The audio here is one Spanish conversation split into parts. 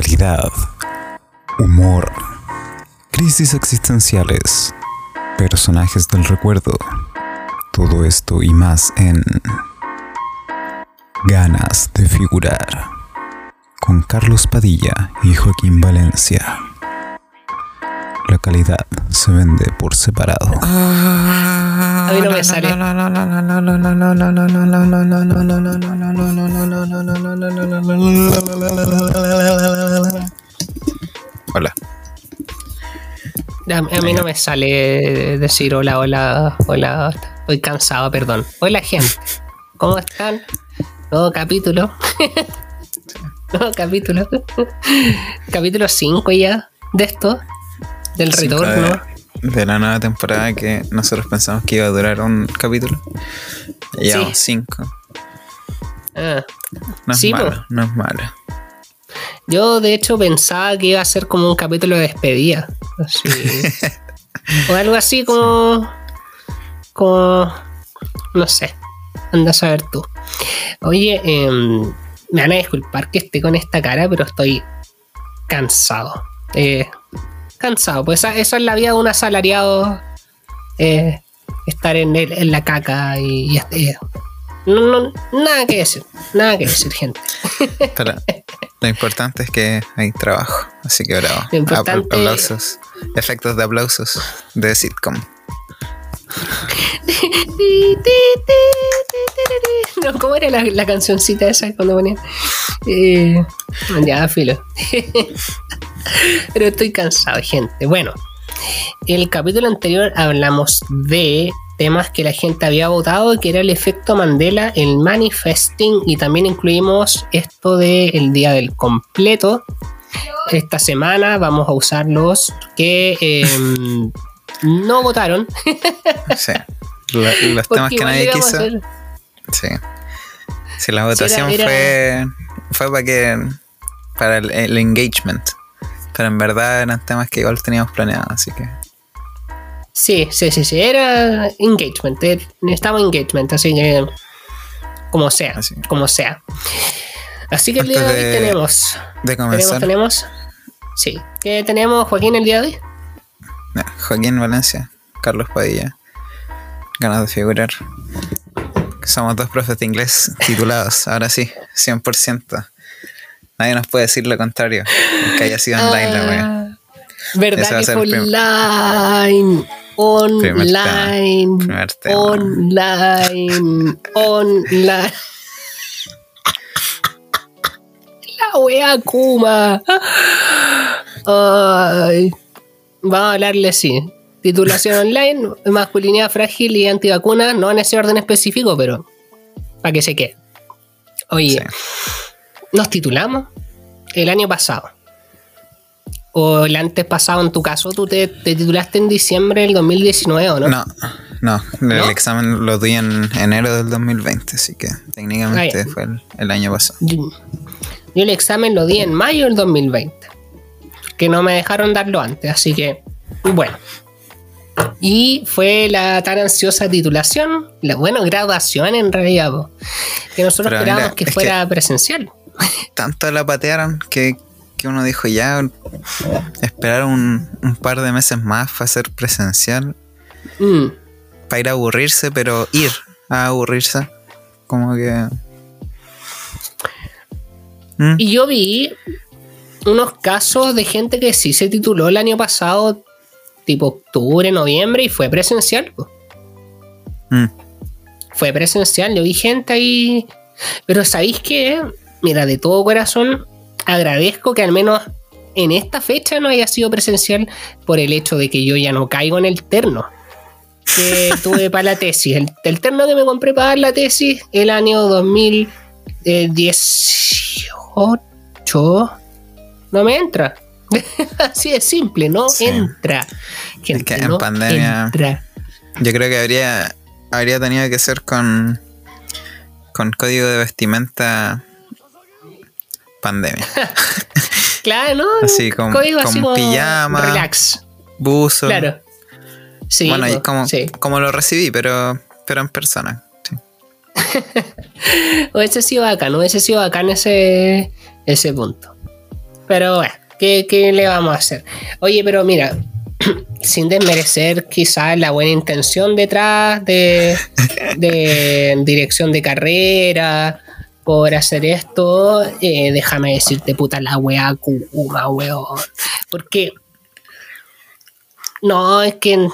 actualidad, humor, crisis existenciales, personajes del recuerdo, todo esto y más en Ganas de figurar con Carlos Padilla y Joaquín Valencia. La calidad se vende por separado. A mí no me sale. Hola. A, mí no me sale decir hola, hola, hola. Estoy cansado, perdón. Hola, gente. ¿Cómo están? Nuevo capítulo. Nuevo capítulo. capítulo 5 ya de esto. Del Cinco retorno. De, la nueva temporada que nosotros pensamos que iba a durar un capítulo. Ya Sí. cinco. Ah, No es Sí, malo, po. no es malo. Yo de hecho pensaba que iba a ser como un capítulo de despedida. Así. o algo así como. Como. No sé. Anda a saber tú. Oye, em, me van a disculpar que esté con esta cara, pero estoy cansado. Eh, cansado. Pues esa es la vida de un asalariado. eh, estar en, el- en la caca y. y, eh, no, no, nada que decir. Nada que decir, gente. Pero lo importante es que hay trabajo. Así que bravo. Lo importante- Apl- Aplausos. Efectos de aplausos de sitcom. No, ¿cómo era la, la cancioncita esa cuando ponían? Eh, ya, filo. Pero estoy cansado, gente. Bueno, el capítulo anterior hablamos de temas que la gente había votado, que era el efecto Mandela, el manifesting, y también incluimos esto del día del completo. Esta semana vamos a usar los que em, no votaron. Sí. Lo- los temas que nadie quiso. Sí. Sí, la votación era- fue fue para que para el, el engagement. Pero en verdad eran temas que igual teníamos planeados, así que Sí, sí, sí, sí, era engagement, eh, necesitaba engagement, así que como sea, Así. como sea. Así que el día de hoy tenemos, de tenemos, comenzar, tenemos, sí, ¿qué tenemos Joaquín el día de hoy? Joaquín Valencia, Carlos Padilla, ganas de figurar. Somos dos profes de inglés titulados, ahora sí, 100%. Nadie nos puede decir lo contrario, que haya sido online la wea. Ah, ¿Verdad que fue online? Online, primer tema. online, online. La wea Kuma. Ay. Vamos a hablarle así. Titulación online, masculinidad frágil y antivacuna, no en ese orden específico, pero para que se quede. Oye, Sí. Nos titulamos el año pasado. O el antes pasado, en tu caso, tú te, te titulaste en diciembre del 2019, ¿o no? No, no, el ¿No? examen lo di en enero del 2020, así que técnicamente fue el, el año pasado. Yo, yo el examen lo di en mayo del 2020. Que no me dejaron darlo antes, así que, bueno. Y fue la tan ansiosa titulación, la bueno, graduación en realidad, po, que nosotros Pero esperábamos mira, que fuera presencial. Tanto la patearon que, que uno dijo ya esperar un, un par de meses más para ser presencial, Mm. para ir a aburrirse, pero ir a aburrirse. Como que... ¿Mm? Y yo vi unos casos de gente que sí se tituló el año pasado, tipo octubre, noviembre, y fue presencial. Mm. Fue presencial, yo vi gente ahí. Pero ¿sabéis qué? Mira, de todo corazón, agradezco que al menos en esta fecha no haya sido presencial por el hecho de que yo ya no caigo en el terno que tuve para la tesis. El, el terno que me compré para la tesis el año 2018 no me entra. Así de simple, no Sí. entra. Gente, que en no pandemia- entra. Yo creo que habría, habría tenido que ser con, con código de vestimenta pandemia. Claro, ¿no? Así, con- Código con así pijama. Relax. Buzo. Claro. Sí, bueno, y po, como, sí. como lo recibí, pero, pero en persona. sí. Hubiese sido bacán, hubiese sido bacán ese, ese punto. Pero bueno, ¿qué, qué le vamos a hacer? Oye, pero mira, sin desmerecer quizás la buena intención detrás de, de dirección de carrera, por hacer esto, eh, déjame decirte, puta, la weá Kuma, weón. Porque. No, es que.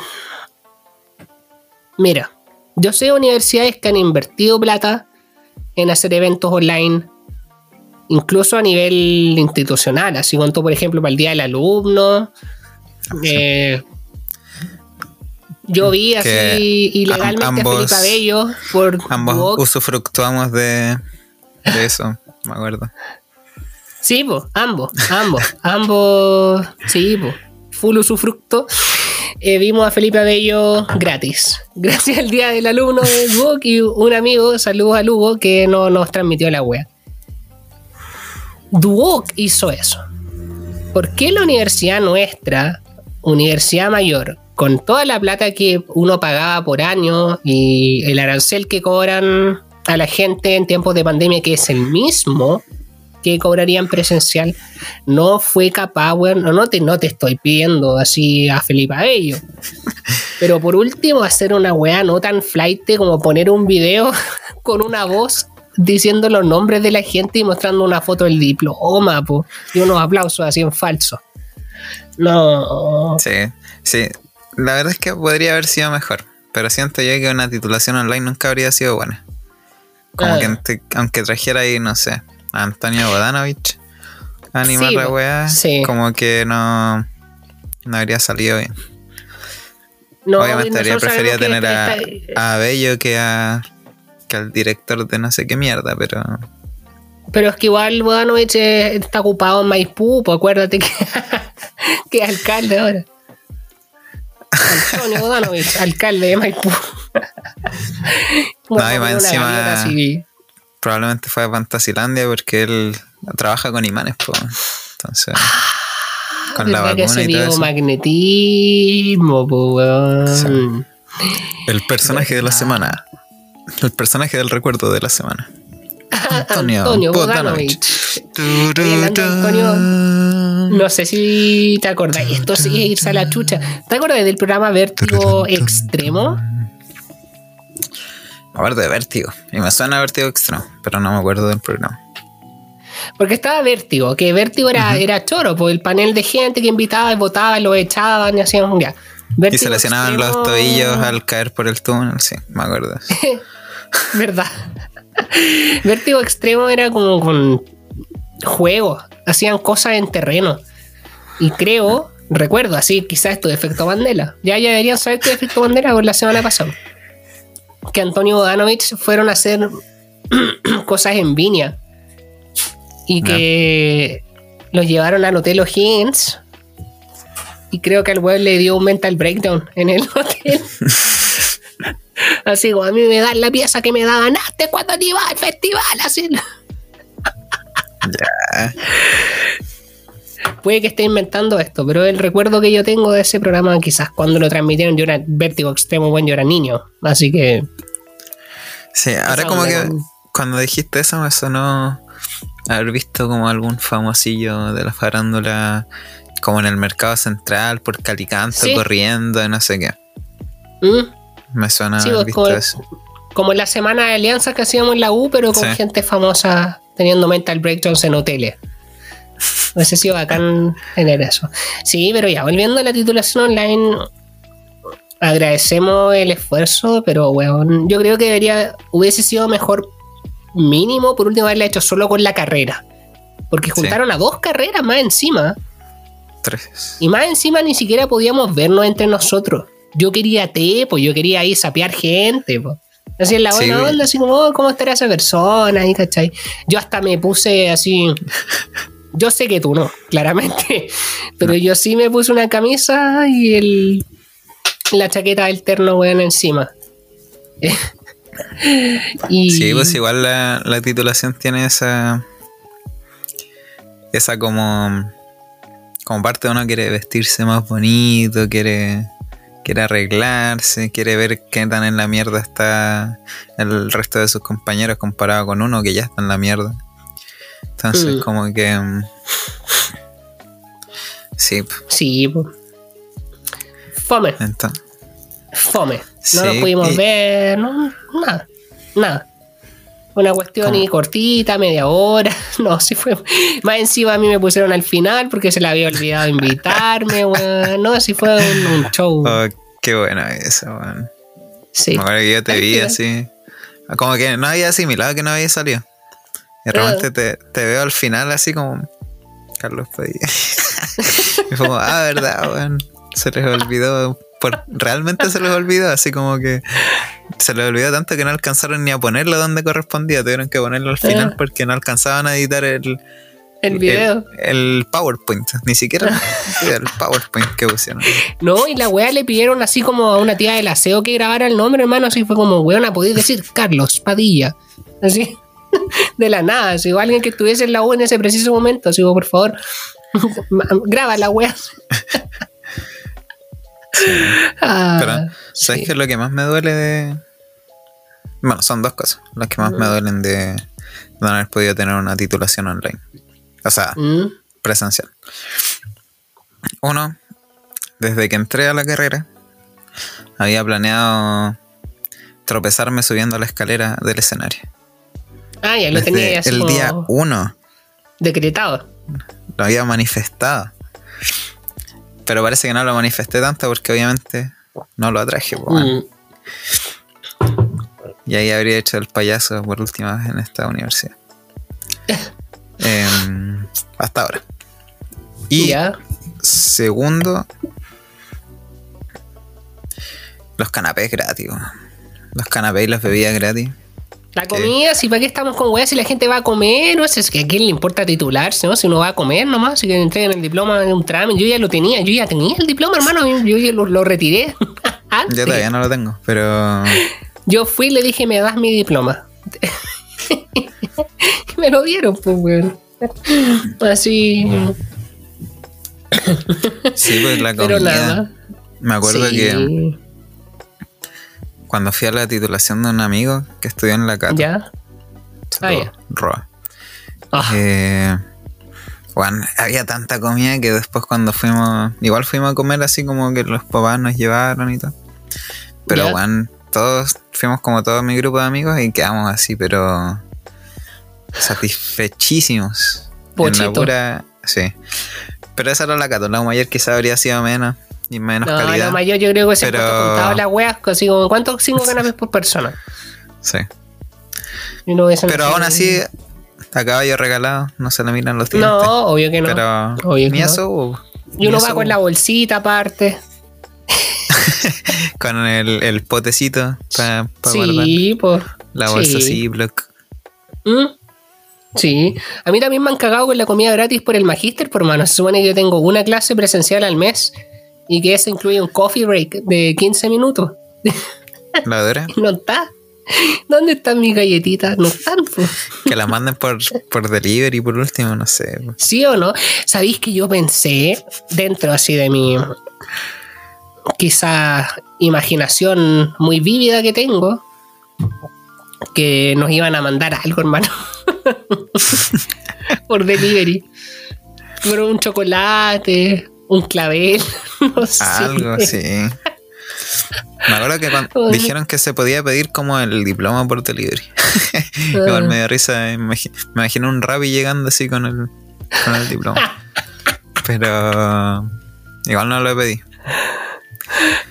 Mira, yo sé universidades que han invertido plata en hacer eventos online, incluso a nivel institucional, así como por ejemplo, para el Día del Alumno. Eh, yo vi así ilegalmente ambos- a Felipe Abello por Ambos Duoc. usufructuamos de, de eso, me acuerdo. Sí, pues, ambos, ambos, ambos, sí, pues, full usufructo. Eh, vimos a Felipe Abello gratis, gracias al día del alumno de Duoc y un amigo, saludos a Lugo, que no nos transmitió la wea. Duoc hizo eso. ¿Por qué la universidad nuestra, Universidad Mayor, con toda la plata que uno pagaba por año y el arancel que cobran a la gente en tiempos de pandemia, que es el mismo que cobrarían presencial, no fue capaz, weón, no, no te, no te estoy pidiendo así a Felipe Abello. Pero por último, hacer una weá no tan flight como poner un video con una voz diciendo los nombres de la gente y mostrando una foto del diploma, po, y unos aplausos así en falso. No. Sí, sí. La verdad es que podría haber sido mejor, pero siento yo que una titulación online nunca habría sido buena. Como Ah. que aunque trajera ahí, no sé, a Antonio Bodanovich a animar Sí, la weá, sí. como que no, no habría salido bien. no Obviamente habría preferido que tener a, a Bello que a que al director de no sé qué mierda, pero Pero es que igual Bodanovich eh, está ocupado en Maipú, pues acuérdate que, que es alcalde ahora. Antonio Bodanovich, alcalde de Maipú. No, y más encima- probablemente fue a Fantasilandia porque él trabaja con imanes, pues. Entonces, con la ¿Verdad que vacuna y todo eso. weón. El personaje de la semana. El personaje del recuerdo de la semana. Antonio, Antonio Antonio, No sé si te acordás. Esto sí es irse a la chucha. ¿Te acordás del programa Vértigo Extremo? Me acuerdo de Vértigo. Y me suena Vértigo Extremo, pero no me acuerdo del programa. Porque estaba Vértigo, que Vértigo era, era choro, pues el panel de gente que invitaba y votaba, lo echaban y hacían un ya. Y Vértigo se lesionaban los tobillos al caer por el túnel, sí, me acuerdo. ¿Verdad? Vértigo Extremo era como con juegos, hacían cosas en terreno. Y creo, recuerdo, así quizás esto de efecto Mandela. Ya, ya deberían saber que efecto Mandela por la semana pasada. Que Antonio Bodanovich fueron a hacer cosas en Viña. Y que los llevaron al Hotel O'Higgins. Y creo que al web le dio un mental breakdown en el hotel. Así como a mí me dan la pieza que me da ganaste cuando te iba al festival. Así. Puede que esté inventando esto, pero el recuerdo que yo tengo de ese programa, quizás cuando lo transmitieron, yo era vértigo extremo, bueno, yo era niño. Así que. Sí, ahora como que cuando dijiste eso me sonó haber visto como algún famosillo de la farándula como en el mercado central por Calicanto Sí. corriendo y no sé qué. ¿Mm? Me suena Sí, haber pues, visto como- eso. Como en la semana de alianzas que hacíamos en la U, pero con Sí. gente famosa teniendo mental breakdowns en hoteles. Hubiese sido bacán tener eso. Sí, pero ya, volviendo a la titulación online, agradecemos el esfuerzo, pero weón, yo creo que debería, hubiese sido mejor mínimo por último haberla hecho solo con la carrera. Porque Sí. juntaron a dos carreras más encima. Tres. Y más encima ni siquiera podíamos vernos entre nosotros. Yo quería té, pues yo quería ir sapear gente, pues. Así en la buena onda, así como, oh, ¿cómo estará esa persona? ahí, ¿cachai? Yo hasta me puse así. Yo sé que tú no, claramente. Pero yo sí me puse una camisa y el, la chaqueta del terno, weón, encima. y, Sí, pues igual la, la titulación tiene esa. Esa como. Como parte de uno quiere vestirse más bonito, quiere. Quiere arreglarse, quiere ver qué tan en la mierda está el resto de sus compañeros comparado con uno que ya está en la mierda. Entonces, Mm. como que. mm, Sí, Sí, po. Fome, entonces. fome. No Sí, nos pudimos y- ver, no, nada, nada. Una cuestión ¿Cómo? y cortita, media hora. No, sí fue. Más encima a mí me pusieron al final porque se le había olvidado invitarme, weón. No, sí fue un, un show. Oh, qué bueno eso, weón. Sí. Me acuerdo que yo te Ay, vi así. Como que no había asimilado que no había salido. Y de Ah. te, te veo al final así como Carlos Padilla. y fue como, ah, verdad, weón. Se les olvidó. Por, realmente se les olvidó, así como que se les olvidó tanto que no alcanzaron ni a ponerlo donde correspondía. Tuvieron que ponerlo al final Ah. porque no alcanzaban a editar el, El video. el, el PowerPoint. Ni siquiera el PowerPoint que pusieron. No, y la weá le pidieron así como a una tía del aseo que grabara el nombre, hermano. Así fue como, weón, podéis decir Carlos Padilla. Así, de la nada. Así, o alguien que estuviese en la U en ese preciso momento. Así, por favor, graba la weá. Ah, Pero, ¿sabes sí. qué es lo que más me duele de.? Bueno, son dos cosas. Las que más me duelen de no haber podido tener una titulación online. O sea, Mm, presencial. Uno, desde que entré a la carrera, había planeado tropezarme subiendo la escalera del escenario. Ah, ya lo tenía Desde así el como día uno decretado. lo había manifestado. Pero parece que no lo manifesté tanto porque obviamente no lo atraje. Mm, Y ahí habría hecho el payaso por última vez en esta universidad. Em, hasta ahora. Y ya. segundo, los canapés gratis. Los canapés y las bebidas gratis. La comida, si para qué estamos con weas si la gente va a comer, no sé, es que a quién le importa titularse, ¿no? Si uno va a comer nomás, si que entreguen el diploma en un trámite, yo ya lo tenía, yo ya tenía el diploma, hermano, yo ya lo, lo retiré. antes. Yo todavía no lo tengo, pero Yo fui y le dije, me das mi diploma. Y me lo dieron, pues, weón. Así. sí, pues la Pero comida. nada. Me acuerdo Sí. que cuando fui a la titulación de un amigo que estudió en la Cato, Ya. Ah, ya. Roa, Ah, Eh, bueno, había tanta comida que después cuando fuimos, igual fuimos a comer así como que los papás nos llevaron y todo. Pero bueno, todos fuimos como todo mi grupo de amigos y quedamos así, pero satisfechísimos. En Pochito. la pura, sí. Pero esa era la Cato, la mayor quizá habría sido menos y menos no, calidad. lo mayor yo creo que se Pero- han juntado las weas, así como, ¿cuántos cinco canapés por persona? Sí. No Pero aún así, a caballo regalado, no se le miran los dientes. No, obvio que no. Pero Obvio que ni no. eso hubo. y uno va con la bolsita aparte. Con el, el potecito para sí, por. La bolsa sí. Ziploc. ¿Mm? Sí, a mí también me han cagado con la comida gratis por el magíster, por mano. Se supone que yo tengo una clase presencial al mes y que eso incluye un coffee break de 15 minutos. La. No está. ¿Dónde están mis galletitas? No están. Que la manden por, por delivery por último, no sé. ¿Sí o no? ¿Sabéis que yo pensé dentro así de mi quizá imaginación muy vívida que tengo que nos iban a mandar algo, hermano? Por delivery. Por un chocolate, un clavel, Algo así. Me acuerdo que cuando dijeron que se podía pedir como el diploma por delivery. Igual me dio risa. Me imagi- me imagino un rabi llegando así con el, con el diploma. Pero igual no lo pedí.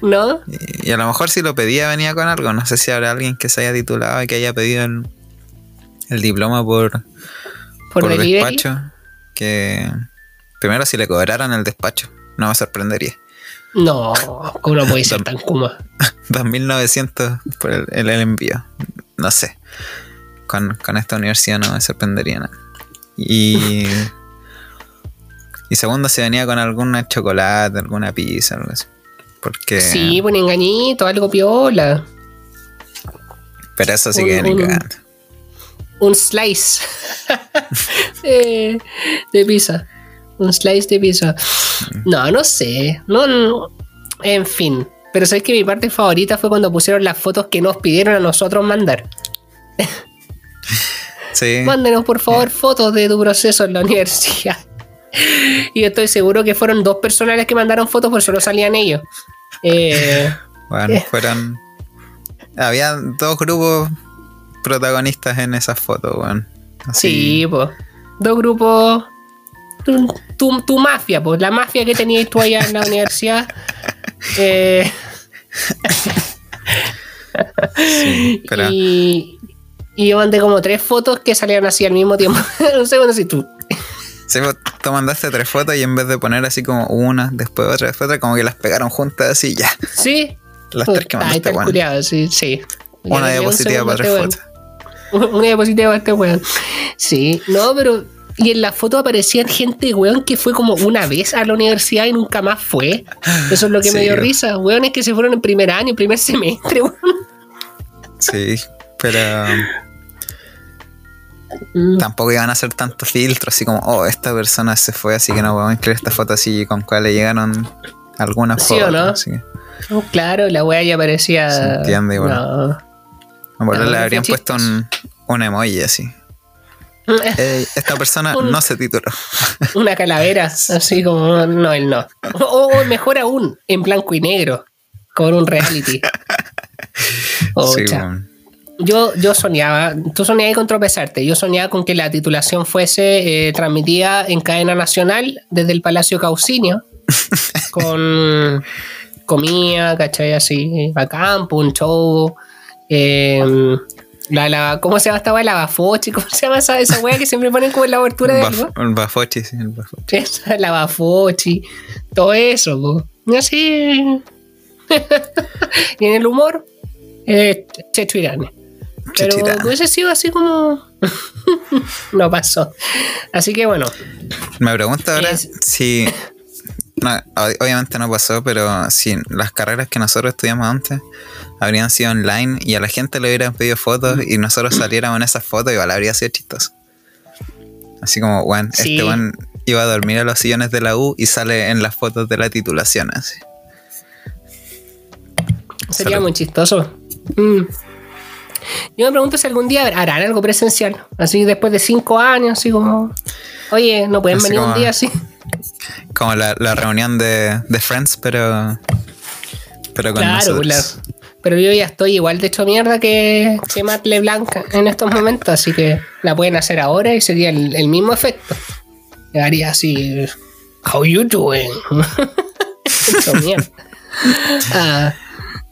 ¿No? Y, y a lo mejor si lo pedía venía con algo. No sé si habrá alguien que se haya titulado y que haya pedido el, el diploma por, Por, por delivery. despacho. Que primero si le cobraran el despacho. No me sorprendería. No, ¿cómo no puede ser tan kuma? 2.900 por el, el- el envío. No sé. Con, con esta universidad no me sorprendería nada. Y. Y segundo, si venía con alguna chocolate, alguna pizza, algo así. Porque. Sí, un engañito, algo piola. Pero eso sí un- que un- cagando. un slice de pizza. Un slice de pizza. No, no sé. No, no. En fin. Pero sabes que mi parte favorita fue cuando pusieron las fotos que nos pidieron a nosotros mandar. Sí. Mándenos por favor fotos de tu proceso en la universidad. y estoy seguro que fueron dos personas las que mandaron fotos, por solo salían ellos. Eh, Bueno, fueron. Había dos grupos protagonistas en esas fotos, weón. Así- sí, pues. Dos grupos. Tu, tu- tu mafia, pues. La mafia que tenías tú allá en la universidad. Eh, sí, pero y, y yo mandé como tres fotos que salieron así al mismo tiempo. no sé cuándo si tú. sí, pues, tú mandaste tres fotos y en vez de poner así como una, después otra, después otra, como que las pegaron juntas así ya. Sí. Las tres que mandaste, culiao, sí, sí. Una ya un diapositiva para segundo tres este fotos. Una diapositiva para este weón. Sí, no, pero. Y en la foto aparecían gente, weón, que fue como una vez a la universidad y nunca más fue. Eso es lo que me dio risa. Weones que se fueron en primer año, en primer semestre, weón. Sí, pero Mm, tampoco iban a hacer tanto filtro, así como, oh, esta persona se fue, así que no podemos incluir esta foto así con cuál le llegaron algunas ¿Sí o fotos. no? así que, no, claro, la weá ya parecía. Se entiende, igual. No. a lo No, le fue habrían puesto un emoji así. "Ey, esta persona Un- no se tituló. Una calavera, así como. No, él no. O, o mejor aún, en blanco y negro, con un reality. Sí, Ocha. weón. Yo, yo soñaba, tú soñabas con tropezarte, yo soñaba con que la titulación fuese eh, transmitida en cadena nacional desde el Palacio Caucinio, con comida, ¿cachai? Así, bacán, pues, un show. eh, la, la, ¿Cómo se llama esta weá? La bafochi, ¿cómo se llama esa, esa weá que siempre ponen como en la abertura de algo? El bafochi, sí, el bafochi. Esa, la bafochi, todo eso, po. Así. y en el humor, eh, Checho Irán. Pero hubiese sido así como. no pasó. Así que bueno, Me pregunto ahora Es- si. No, obviamente no pasó, pero si las carreras que nosotros estudiamos antes habrían sido online y a la gente le hubieran pedido fotos y nosotros saliéramos en esas fotos, igual habría sido chistoso. Así como, bueno, Sí. este weón iba a dormir a los sillones de la U y sale en las fotos de la titulación, así. sería Salud. muy chistoso. Mm. Yo me pregunto si algún día harán algo presencial. Así después de cinco años, así como. Oye, no pueden Así venir un día así. Como la, la reunión de, de Friends, pero. Pero con Claro, la- pero yo ya estoy igual de hecho mierda que, que Matt LeBlanc en estos momentos, así que la pueden hacer ahora y sería el, el mismo efecto. Haría así, how you doing? Hecho mierda. Ah,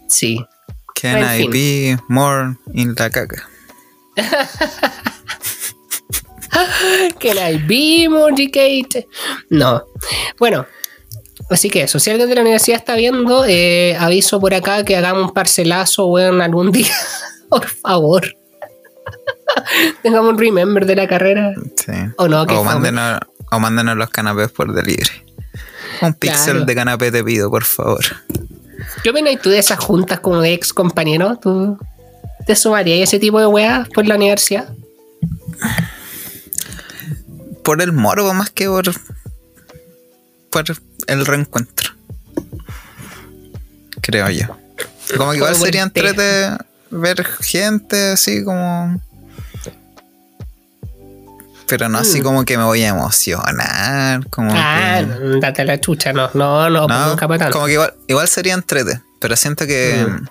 sí. Can En I fin. be more in la caca? I be more educated? No. Bueno, así que eso. Si alguien de la universidad está viendo, eh, aviso por acá que hagamos un parcelazo, weón, algún día. por favor. Tengamos un remember de la carrera. Sí. O no, que o, mándenos, o mándenos los canapés por delivery. Un pixel Claro. de canapé te pido, por favor. ¿Qué opinas tú de esas juntas como de ex compañeros? ¿Tú te sumarías ese tipo de weas por la universidad? Por el morbo más que por, por el reencuentro. Creo yo. Como que igual sería entrete ver gente así como. Pero no así Mm. como que me voy a emocionar. Como Ah, que. date la chucha, no, no, no, pues No, nunca para tanto. como que igual, igual sería entrete, pero siento que Mm.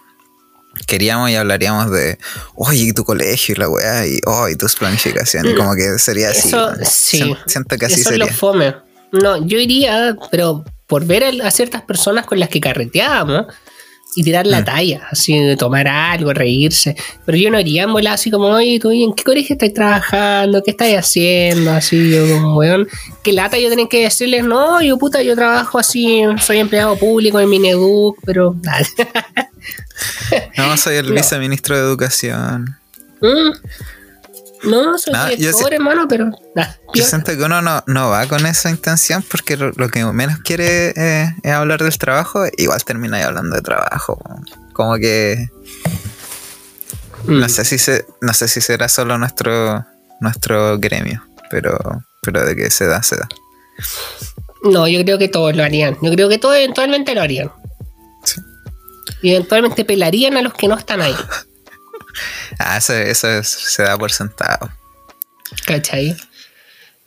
Queríamos y hablaríamos de, oye, tu colegio y la weá, y oh, y tus planificaciones, como que sería así. Sí. Sien- Siento que así Eso es lo sería. fome. No, yo iría, pero por ver a, ciertas personas con las que carreteábamos y tirar la Mm. talla, así de tomar algo, reírse. Pero yo no iría en así como, oye, tú, ¿y ¿en qué colegio estás trabajando? ¿Qué estás haciendo? Así, yo como, weón. Que lata yo tenía que decirles, no, yo puta, yo trabajo así, soy empleado público en Mineduc, pero. No, soy el No. viceministro de Educación. Mm. No, soy No, director, hermano, pero. nah, Yo siento que uno no, no va con esa intención porque lo, lo que menos quiere eh, es hablar del trabajo, igual termina ahí hablando de trabajo. Como que Mm. no sé si se, no sé si será solo nuestro nuestro gremio, pero pero de que se da, se da. No, yo creo que todos lo harían. Yo creo que todos eventualmente lo harían. Y eventualmente pelarían a los que no están ahí. Ah, eso, eso es- se da por sentado. ¿Cachai?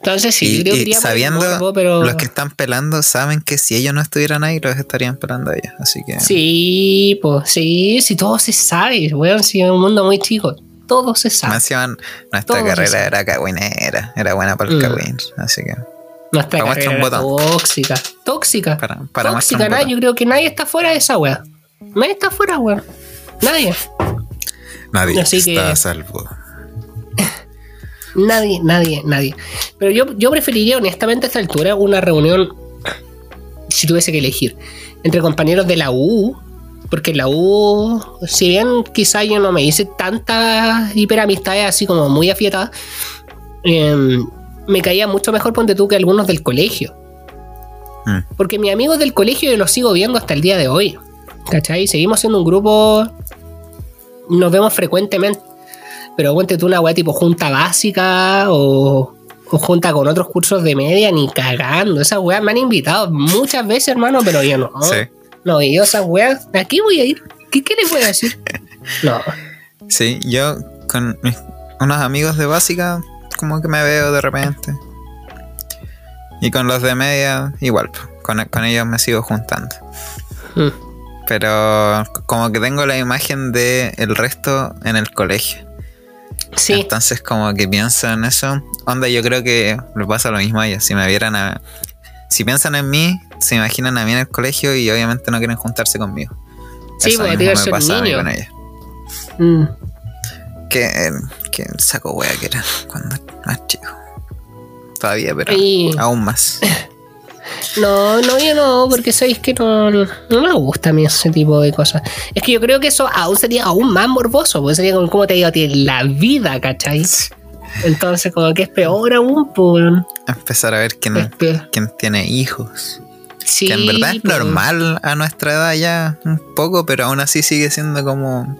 Entonces sí, y, creo que sabiendo morbo, pero... los que están pelando saben que si ellos no estuvieran ahí, los estarían pelando a ellos. Así que Sí, pues sí, sí, todo se sabe, weón, si es un mundo muy chico, todo se sabe. nuestra Todo carrera era cagüinera, era buena para el Mm. cagüín. Así que Nuestra para carrera un era tóxica, tóxica, para, para tóxica, botón. yo creo que nadie está fuera de esa weá. Nadie está fuera, weón. Nadie, Nadie Así está que- a salvo. nadie, nadie, nadie. Pero yo, yo preferiría honestamente a esta altura una reunión, si tuviese que elegir, entre compañeros de la U, porque la U, si bien quizá yo no me hice tantas hiperamistades así como muy afiatadas, em, me caía mucho mejor ponte tú que algunos del colegio. Mm. Porque mis amigos del colegio yo los sigo viendo hasta el día de hoy. ¿Cachai? Seguimos siendo un grupo. Nos vemos frecuentemente. Pero ponte tú una weá tipo junta básica o, o junta con otros cursos de media, ni cagando. Esas weas me han invitado muchas veces, hermano, pero yo no. Sí. No, y yo esas weas, ¿a qué voy a ir? ¿Qué, qué les voy a decir? No. Sí, yo con mis- unos amigos de básica, como que me veo de repente. Y con los de media, igual, con ellos me sigo juntando. Mm. Pero como que tengo la imagen de el resto en el colegio. Sí, Entonces como que pienso en eso. Onda, yo creo que le pasa lo mismo a ellos. Si me vieran a... Si piensan en mí, se imaginan a mí en el colegio y obviamente no quieren juntarse conmigo. sí, Eso porque debe ser a mí con ellos. Mm. Que, que saco wea que era cuando más chico. Todavía, pero Y- aún más. No, no, yo no, porque sabéis que no, no me gusta a mí ese tipo de cosas. Es que yo creo que eso aún sería aún más morboso, porque sería como cómo te digo a ti la vida, ¿cachai? Entonces, como que es peor aún, pues. Empezar a ver quién, quién tiene hijos. Sí, que en verdad es pues. normal a nuestra edad ya un poco, pero aún así sigue siendo como...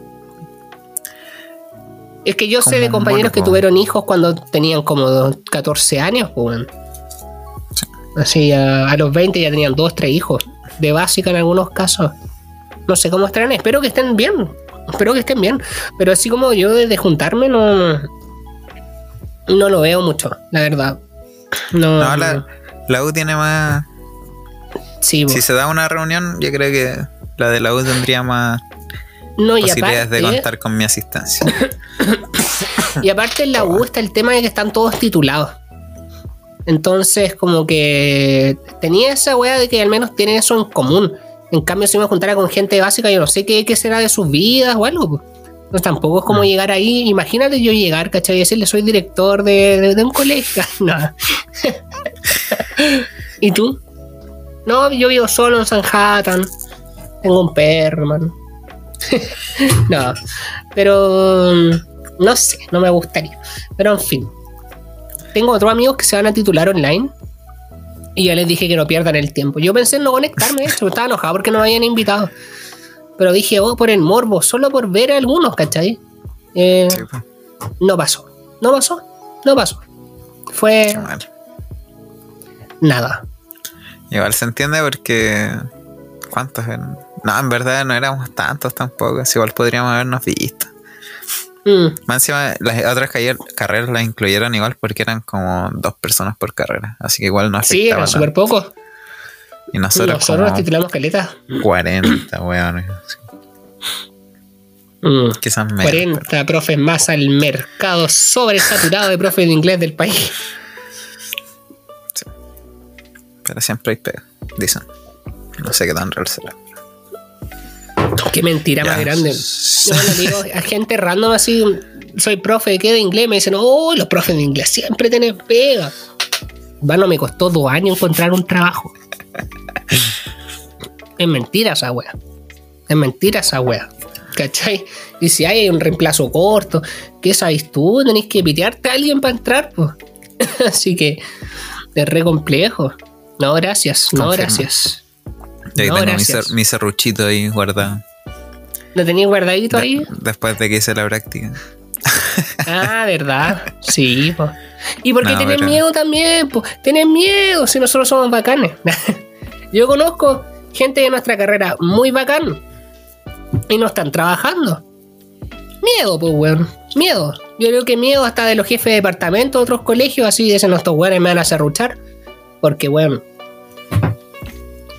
Es que yo sé de compañeros que tuvieron hijos cuando tenían como 14 años, pues. Así, a, a los 20 ya tenían dos, tres hijos. De básica en algunos casos. No sé cómo estarán, espero que estén bien. Espero que estén bien. Pero así como yo desde juntarme no. No lo veo mucho, la verdad. No, No, la, la U tiene más... sí. Si se da una reunión, yo creo que la de la U tendría más no, posibilidades de contar con mi asistencia. y aparte en la U está el tema de que están todos titulados. Entonces, como que tenía esa weá de que al menos tienen eso en común. En cambio, si me juntara con gente básica, yo no sé qué, qué será de sus vidas o algo. po. No, tampoco es como Mm. llegar ahí. Imagínate yo llegar, ¿cachai? Y decirle, soy director de, de- de un colegio. No. ¿Y tú? No, yo vivo solo en Sanhattan. Tengo un perro, hermano. no, pero mm, no sé, no me gustaría. Pero en fin, tengo otros amigos que se van a titular online y ya les dije que no pierdan el tiempo. Yo pensé en no conectarme, de hecho, estaba enojado porque no me habían invitado. Pero dije, oh, por el morbo, solo por ver a algunos, ¿cachai? Eh, Sí, pues, no pasó, no pasó, no pasó. Fue nada. Igual se entiende porque... ¿Cuántos eran? No, en verdad no éramos tantos tampoco. así igual podríamos habernos visto. Mm, Más encima, las otras carreras las incluyeron igual porque eran como dos personas por carrera. Así que igual no sí, afectaba eran súper pocos. Y nosotros, Nosotros nos titulamos caleta. 40, weón. Mm. Quizás menos. 40 profes más al mercado sobresaturado de profes de inglés del país. Pero, pero siempre hay pega, dicen. No sé qué tan real será. Qué mentira Ya. más grande. Yo le digo a gente random así, soy profe de qué de inglés, me dicen, oh, los profes de inglés siempre tienen pega. Bueno, me costó dos años encontrar un trabajo. es mentira esa wea. Es mentira esa wea. ¿Cachai? Y si hay un reemplazo corto, ¿qué sabes tú? Tenés que pitearte a alguien para entrar, pues. Así que es re complejo. No, gracias. No, gracias. Y ahí No, tengo mi, cer- ahí guardado. ¿Lo tenías guardadito De- ahí? después de que hice la práctica. Ah, ¿verdad? Sí, po. ¿Y por qué No, pero- miedo también? Po? Tienen miedo si nosotros somos bacanes. Yo conozco gente de nuestra carrera muy bacán y no están trabajando. Miedo, pues, weón. miedo. Yo creo que miedo hasta de los jefes de departamento de otros colegios, así dicen estos weones me van a cerruchar. Porque, bueno.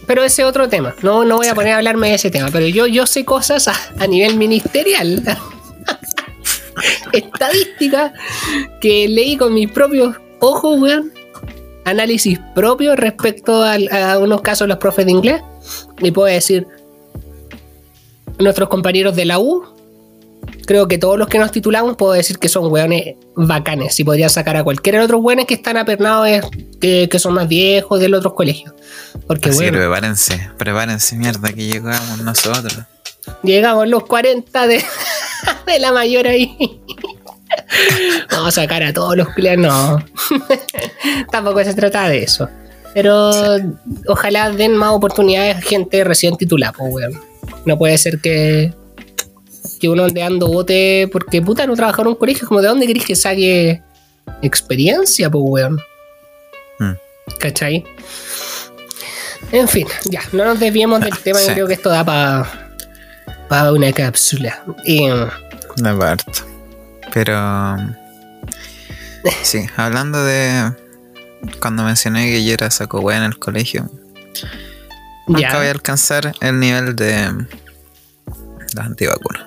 Pero ese es otro tema. No, no voy a poner a hablarme de ese tema. Pero yo, yo sé cosas a, a nivel ministerial. Estadística que leí con mis propios ojos, weón. Análisis propio respecto a, unos casos de los profes de inglés. Y puedo decir, nuestros compañeros de la U, creo que todos los que nos titulamos puedo decir que son weones bacanes. Y podría sacar a cualquiera de otros weones que están apernados, eh, que, que son más viejos del otros colegios. Porque, Así que bueno, prepárense, prepárense, mierda, que llegamos nosotros. llegamos los 40 de, de la mayor ahí. Vamos a sacar a todos los clientes. No. Tampoco se trata de eso. Pero ojalá den más oportunidades a gente recién titulada, pues, weón. No puede ser que, que uno ande dando bote porque puta no trabajar en un colegio. Como de dónde querés que saque experiencia, pues, weón. Mm. ¿Cachai? En fin, ya, no nos desviemos del tema. Yo creo que esto da para para una cápsula. Y, De parto. Pero. Sí, hablando de. Cuando mencioné que yo era saco wea en el colegio, nunca ya. voy a alcanzar el nivel de. las antivacunas.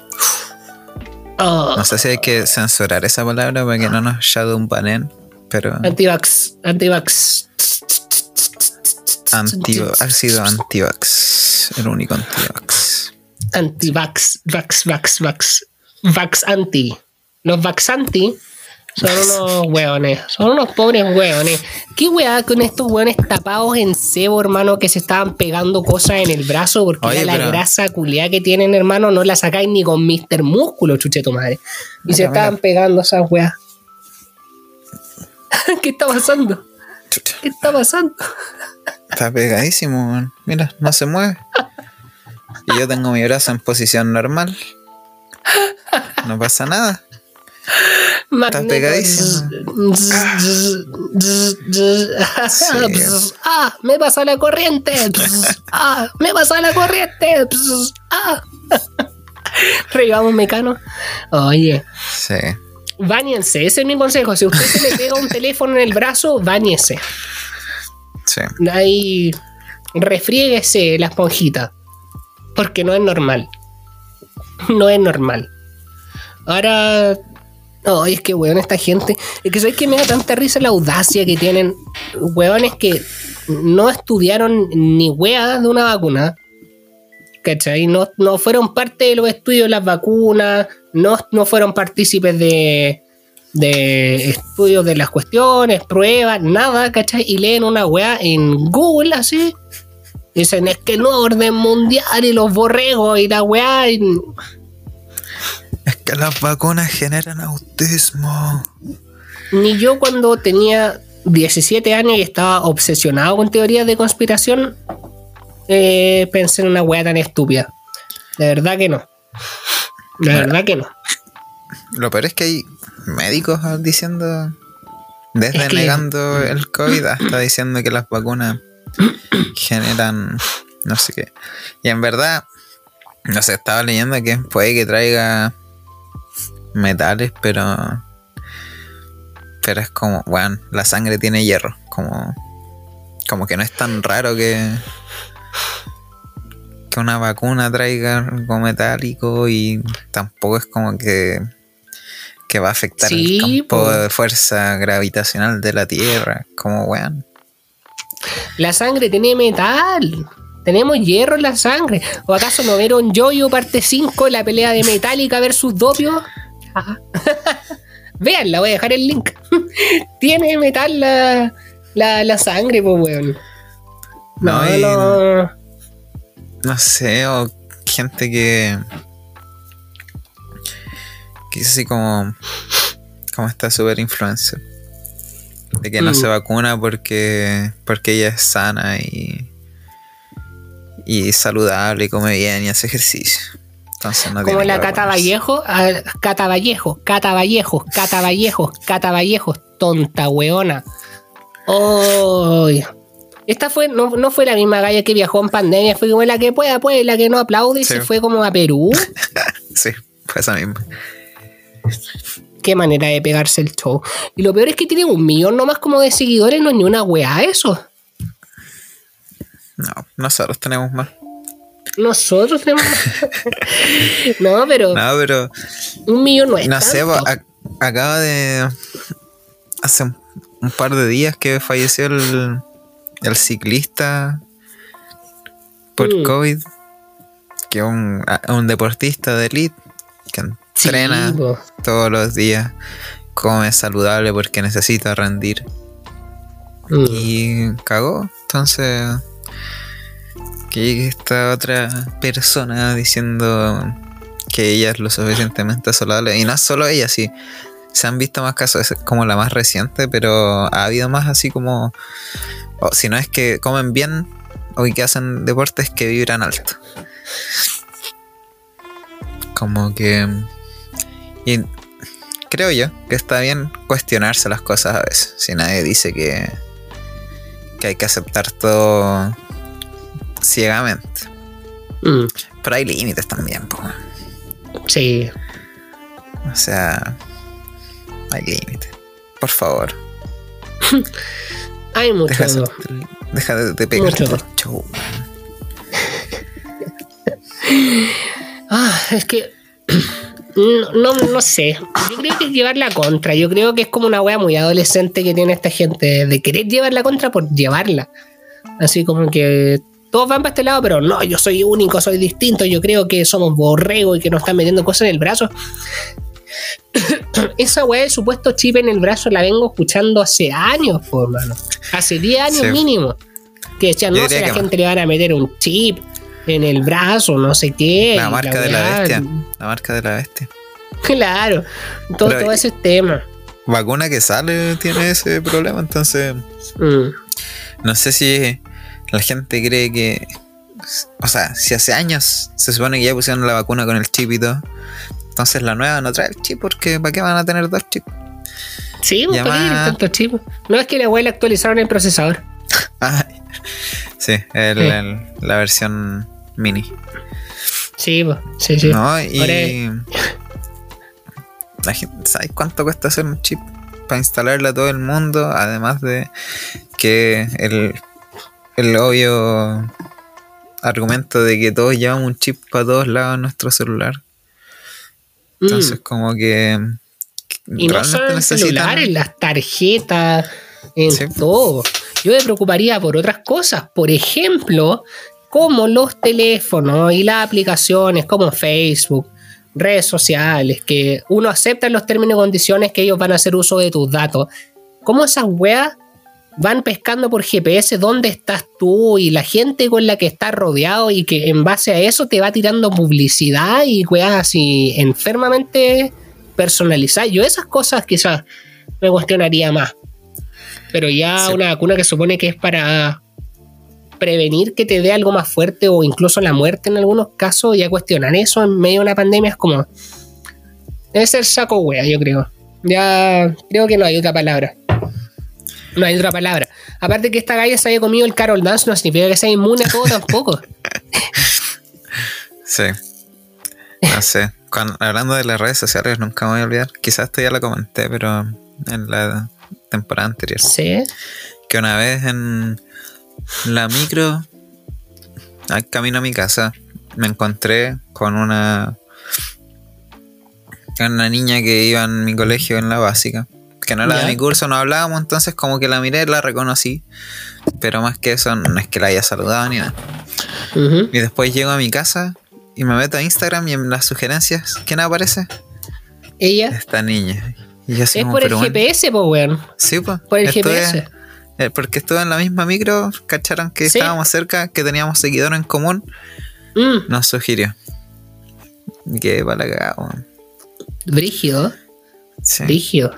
Oh, No sé si hay que censurar esa palabra para que no nos shadowbanen, pero. antivax, antivax. Anti, ha sido antivax. El único antivax. Antivax, vax, vax, vax. Vax anti. Los vax anti son unos hueones. Son unos pobres hueones. ¿Qué hueá con estos hueones tapados en cebo, hermano, que se estaban pegando cosas en el brazo? Porque Oye, la pero- grasa culiada que tienen, hermano, no la sacáis ni con Mr. Músculo, chuche tu madre. Y se estaban mira. pegando esas weas. ¿Qué está pasando? ¿Qué está pasando? está pegadísimo, weón. Mira, no se mueve. Y yo tengo mi brazo en posición normal. No pasa nada. Pegadísimo. Ah, me pasa la corriente. Ah, me pasa la corriente. Ah. Revivamos mecano. Oye, Sí. bañense, ese es mi consejo. Si usted se le pega un teléfono en el brazo, bañese. Sí. Ahí refriéguese la esponjita. Porque no es normal. No es normal. Ahora. No, es que, weón, esta gente. Es que sabes que me da tanta risa la audacia que tienen. Weones que no estudiaron ni wea de una vacuna. ¿Cachai? No, no fueron parte de los estudios de las vacunas. No, no fueron partícipes de, de estudios de las cuestiones, pruebas, nada, ¿cachai? Y leen una weá en Google así. Dicen, es que no orden mundial y los borregos y la weá. y- Es que las vacunas generan autismo. Ni yo cuando tenía 17 años y estaba obsesionado con teorías de conspiración, eh, pensé en una weá tan estúpida. De verdad que no. De verdad que no. Lo peor es que hay médicos diciendo. Desde Es que- negando el COVID hasta diciendo que las vacunas generan no sé qué. Y en verdad, no sé, estaba leyendo que puede que traiga metales, pero. Pero es como, bueno, la sangre tiene hierro. Como. Como que no es tan raro que. Que una vacuna traiga algo metálico y tampoco es como que. Que va a afectar Sí, el campo po. de fuerza gravitacional de la Tierra. Como, weón. La sangre tiene metal. Tenemos hierro en la sangre. ¿O acaso no vieron Yoyo parte 5 la pelea de Metallica versus Dopio? Ajá. Vean, la voy a dejar el link. Tiene metal la, la, la sangre, pues, weón. No, No, y- no. no sé, o gente que. que es así como. como esta super influencer. De que no Mm. se vacuna porque. porque ella es sana y. y saludable y come bien y hace ejercicio. Entonces no Como la Cata. Vallejo, ah, Cata Vallejo, Cata Vallejos, Cata Vallejos, Cata Vallejos, tonta weona. ¡Ay! Esta fue, no, no fue la misma galla que viajó en pandemia, fue como la que pueda, pues, la que no aplaude y Sí. se fue como a Perú. Sí, fue esa misma. Qué manera de pegarse el show. Y lo peor es que tiene un millón nomás como de seguidores, no es ni una weá eso. No, nosotros tenemos más. Nosotros tenemos. no, pero. No, pero. Un millón no es. No sé, ac- acaba de. Hace un, par de días que falleció el, el ciclista por Mm. COVID. Que es un, un deportista de elite que Sí, entrena todos los días, come saludable porque necesita rendir. Mm. Y cagó. Entonces, que esta otra persona diciendo que ella es lo suficientemente saludable. Y no es solo ella, sí. Se han visto más casos, es como la más reciente, pero ha habido más así como. Si no es que comen bien o que hacen deportes que vibran alto. Como que. Y creo yo que está bien cuestionarse las cosas a veces. Si nadie dice que, que hay que aceptar todo ciegamente. Mm. Pero hay límites también, po. Sí. O sea, hay límites. Por favor, Hay mucho. deja, de- deja de, de pegarte Mucho. el show. Ah, es que. No, no, no sé. Yo creo que es llevar la contra. Yo creo que es como una wea muy adolescente que tiene esta gente de querer llevar la contra por llevarla. Así como que todos van para este lado, pero no, yo soy único, soy distinto. Yo creo que somos borrego y que nos están metiendo cosas en el brazo. Esa weá del supuesto chip en el brazo la vengo escuchando hace años, por mano. Hace 10 años Sí. mínimo. Que decían, no, si a la gente le van a meter un chip en el brazo, no sé qué. La marca de la bestia. La marca de la bestia. Claro, todo, Pero- todo ese tema. Vacuna que sale tiene ese problema, entonces Mm. no sé si la gente cree que. O sea, si hace años se supone que ya pusieron la vacuna con el chip y todo, entonces la nueva no trae el chip porque ¿para qué van a tener dos chips? Sí, pues, ¿para qué tanto chip? No es que la abuela actualizaron el procesador. Ah, sí, el- Sí. el- la versión mini. Sí, pues, sí, sí. ¿No? Y. Ahora- La gente, ¿Sabes cuánto cuesta hacer un chip para instalarle a todo el mundo? Además de que el, el obvio argumento de que todos llevamos un chip para todos lados en nuestro celular. Mm. Entonces, como que. Y no solo en el celular, en las tarjetas, en Sí. todo. Yo me preocuparía por otras cosas. Por ejemplo, como los teléfonos y las aplicaciones como Facebook, redes sociales, que uno acepta los términos y condiciones que ellos van a hacer uso de tus datos. ¿Cómo esas weas van pescando por GPS dónde estás tú y la gente con la que estás rodeado y que en base a eso te va tirando publicidad y weas así enfermamente personalizadas? Yo esas cosas quizás me cuestionaría más. Pero ya Sí. una vacuna que supone que es para prevenir que te dé algo más fuerte o incluso la muerte en algunos casos, ya cuestionar eso en medio de una pandemia es como... Debe ser saco wea, yo creo. Ya creo que no hay otra palabra. No hay otra palabra. Aparte que esta galla se haya comido el Carol Dance no significa que sea inmune a todo tampoco. Sí. No sé. Cuando- hablando de las redes sociales, nunca me voy a olvidar. Quizás esto ya lo comenté, pero en la temporada anterior. Sí. que una vez en la micro, al camino a mi casa, me encontré con una, con una niña que iba en mi colegio en la básica, que no era Ya. de mi curso, no hablábamos, entonces como que la miré, la reconocí, pero más que eso no es que la haya saludado ni nada. Y después llego a mi casa y me meto a Instagram y en las sugerencias, ¿quién aparece? Ella Esta niña. Y es como, por el. GPS, pues, weón. Sí, pues. Por el GPS. Eh, porque estuve en la misma micro, cacharon que Sí. estábamos cerca, que teníamos seguidor en común, Mm, nos sugirió. Que para la cagada, weón. brígido, Sí. brígido.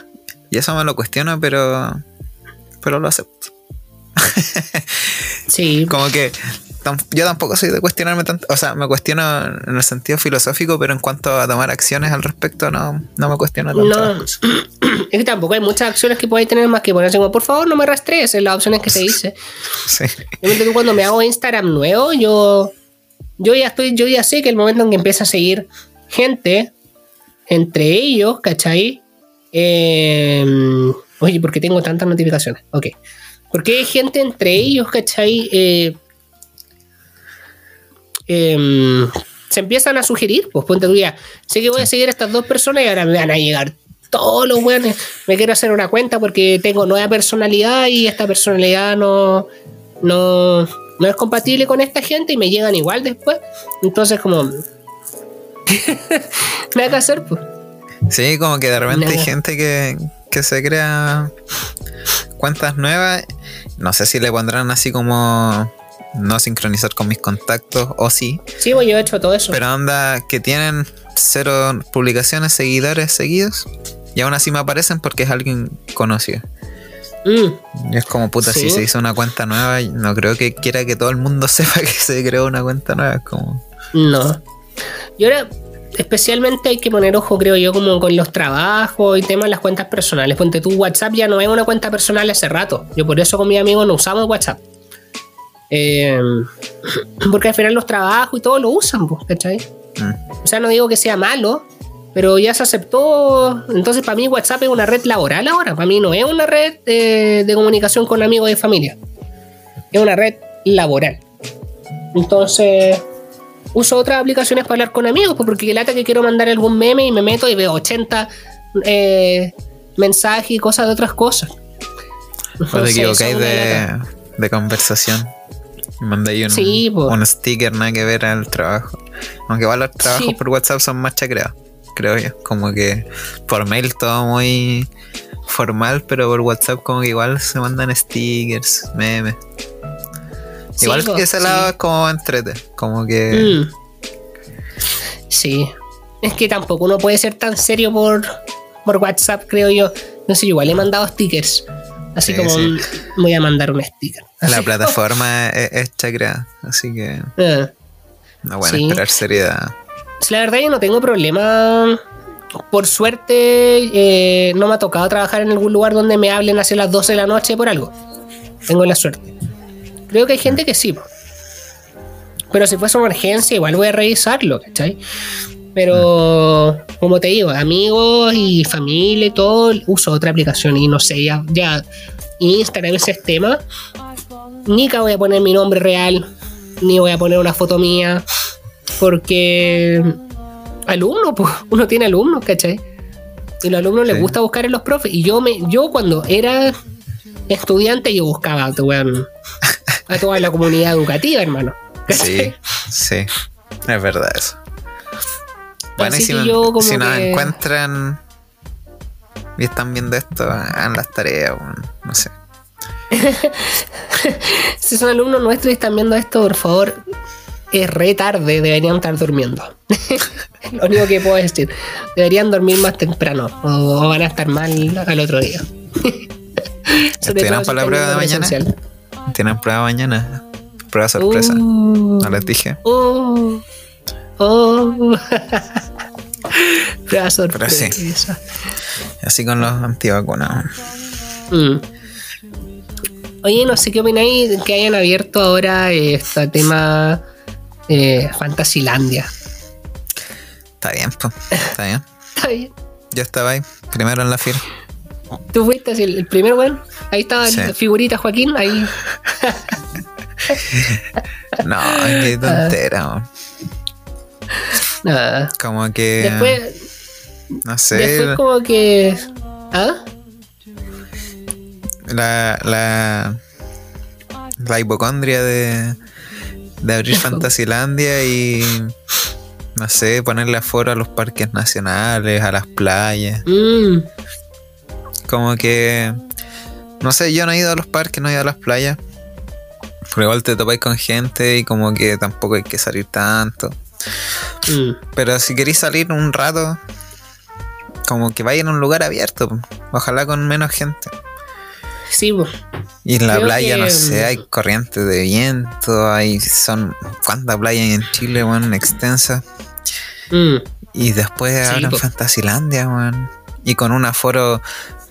Y eso me lo cuestiono, pero. Pero lo acepto. Sí, Como que yo tampoco soy de cuestionarme tanto. O sea, me cuestiono en el sentido filosófico, pero en cuanto a tomar acciones al respecto, no, no me cuestiono tanto. No. es que tampoco hay muchas acciones que podáis tener más que ponerse como, por favor, no me rastrees, es las opciones que se dice. Sí. Obviamente tú cuando me hago Instagram nuevo, yo, yo ya estoy, yo ya sé que el momento en que empieza a seguir gente entre ellos, ¿cachai? Eh, oye, ¿por qué tengo tantas notificaciones? Ok. Porque hay gente entre ellos, ¿cachai? Eh, em, se empiezan a sugerir, pues ponte tú ya, sé que voy a seguir a estas dos personas y ahora me van a llegar todos los weones. Me quiero hacer una cuenta porque tengo nueva personalidad y esta personalidad no, no, no es compatible con esta gente y me llegan igual después. Entonces, como. Nada que hacer, pues. Sí, como que de repente hay gente que, que se crea cuentas nuevas. No sé si le pondrán así como no sincronizar con mis contactos o sí. Sí, pues yo he hecho todo eso. Pero onda que tienen cero publicaciones, seguidores seguidos. Y aún así me aparecen porque es alguien conocido. Mm, Y es como puta, Sí. si se hizo una cuenta nueva, no creo que quiera que todo el mundo sepa que se creó una cuenta nueva. Como. no. Y ahora, especialmente hay que poner ojo, creo yo, como con los trabajos y temas de las cuentas personales. Ponte tu WhatsApp ya no es una cuenta personal hace rato. Yo por eso con mi amigo no usamos WhatsApp. Eh, porque al final los trabajos y todo lo usan, ¿cachai? mm, O sea, no digo que sea malo, pero ya se aceptó. Entonces, para mí, WhatsApp es una red laboral ahora. Para mí, no es una red eh, de comunicación con amigos y familia. Es una red laboral. Entonces, uso otras aplicaciones para hablar con amigos, pues, porque lata que quiero mandar algún meme y me meto y veo 80 eh, mensajes y cosas de otras cosas. O te Entonces, equivocáis de, de conversación. Mandáis un, Sí, po. un sticker nada que ver al trabajo. Aunque igual los trabajos Sí. por WhatsApp son más chacreados, creo yo. Como que por mail todo muy formal, pero por WhatsApp como que igual se mandan stickers, memes. Igual que ese lado es como entrete. Como que... Mm. Sí. Es que tampoco uno puede ser tan serio por, por WhatsApp, creo yo. No sé, igual he mandado stickers. Así Sí, como sí. voy a mandar un sticker. La Así. plataforma es, es chacreada. Así que Ah. no Sí. esperar seriedad. La verdad yo no tengo problema. Por suerte eh, no me ha tocado trabajar en algún lugar donde me hablen hacia las 12 de la noche por algo. Tengo la suerte. Creo que hay gente que sí. Pero si fuese una emergencia igual voy a revisarlo, ¿cachai? Pero como te digo, amigos y familia y todo, uso otra aplicación y no sé, ya, ya Instagram ese es tema. Nica voy a poner mi nombre real, ni voy a poner una foto mía, porque alumno, pues, uno tiene alumnos, ¿cachai? Y a los alumnos les gusta buscar en los profes. Y yo me, yo cuando era estudiante, yo buscaba weón, a toda la comunidad educativa, hermano. Sí, sí, es verdad eso. Bueno, y si, yo como si nos encuentran y están viendo esto, hagan las tareas, no sé. Si son alumnos nuestros y están viendo esto, por favor, es re tarde, deberían estar durmiendo. Lo único que puedo decir, deberían dormir más temprano o van a estar mal al otro día. ¿Estudiarán para la prueba de mañana? ¿Tienen prueba mañana? Prueba sorpresa. Uh, No les dije. uh, oh. Prueba sorpresa. Así con los antivacunados. Mm. Oye, no sé qué opináis de que hayan abierto ahora este tema eh, Fantasilandia. Está bien, pues. Está bien. Está bien. Yo estaba ahí, primero en la fila. Tú fuiste el, el primer weón. Ahí estaba Sí. la figurita Joaquín. Ahí. No, Ah. qué tontera, weón. Nada. Como que. Después, no sé. después como que. ¿Ah? la, la, la hipocondria de, de abrir Fantasilandia y no sé, ponerle aforo a los parques nacionales, a las playas. Mm, Como que, no sé, yo no he ido a los parques, no he ido a las playas. Pero igual te topáis con gente y como que tampoco hay que salir tanto. mm. Pero si queréis salir un rato, como que vayan a un lugar abierto. Ojalá con menos gente. Sí, pues. Y en la Creo playa, que, no sé, mm, hay corrientes de viento, hay son cuántas playas en Chile, weón, extensas. Mm. Y después Sí, abren po. Fantasilandia, weón. Y con un aforo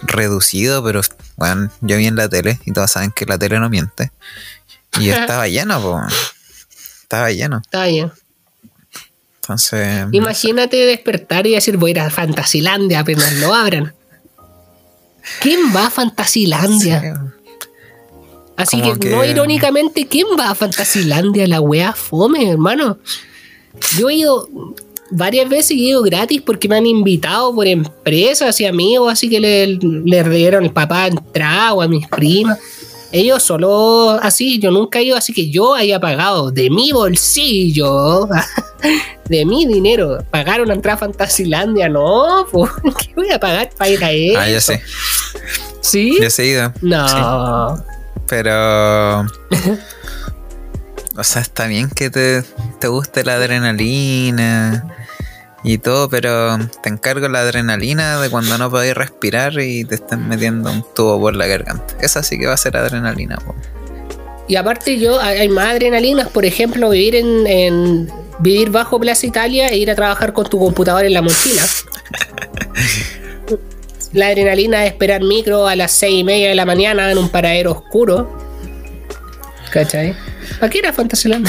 reducido, pero weón, yo vi en la tele, y todos saben que la tele no miente. Y estaba lleno, po. Estaba lleno. Está bien. Entonces. Imagínate despertar y decir, voy a ir a Fantasilandia apenas lo abran. ¿Quién va a Fantasilandia? sí, Así que, no irónicamente, ¿quién va a Fantasilandia? La wea fome, hermano. Yo he ido varias veces y he ido gratis porque me han invitado por empresas y amigos, así que le, le dieron el papá entrada o a mis primas. Ellos solo así, yo nunca he ido, así que yo haya pagado de mi bolsillo, de mi dinero, pagar una entrada a Fantasilandia, no, pues, ¿qué voy a pagar para ir a eso? Ah, ya sé. ¿Sí? Ya he ido. No. Pero. o sea, está bien que te, te guste la adrenalina y todo, pero te encargo la adrenalina de cuando no podéis respirar y te estén metiendo un tubo por la garganta. Esa sí que va a ser adrenalina. po. Y aparte yo, hay más adrenalinas, por ejemplo, vivir en, en- vivir bajo Plaza Italia e ir a trabajar con tu computador en la mochila. La adrenalina de esperar micro a las seis y media de la mañana en un paradero oscuro. ¿Cachai? ¿Para qué era Fantasyland?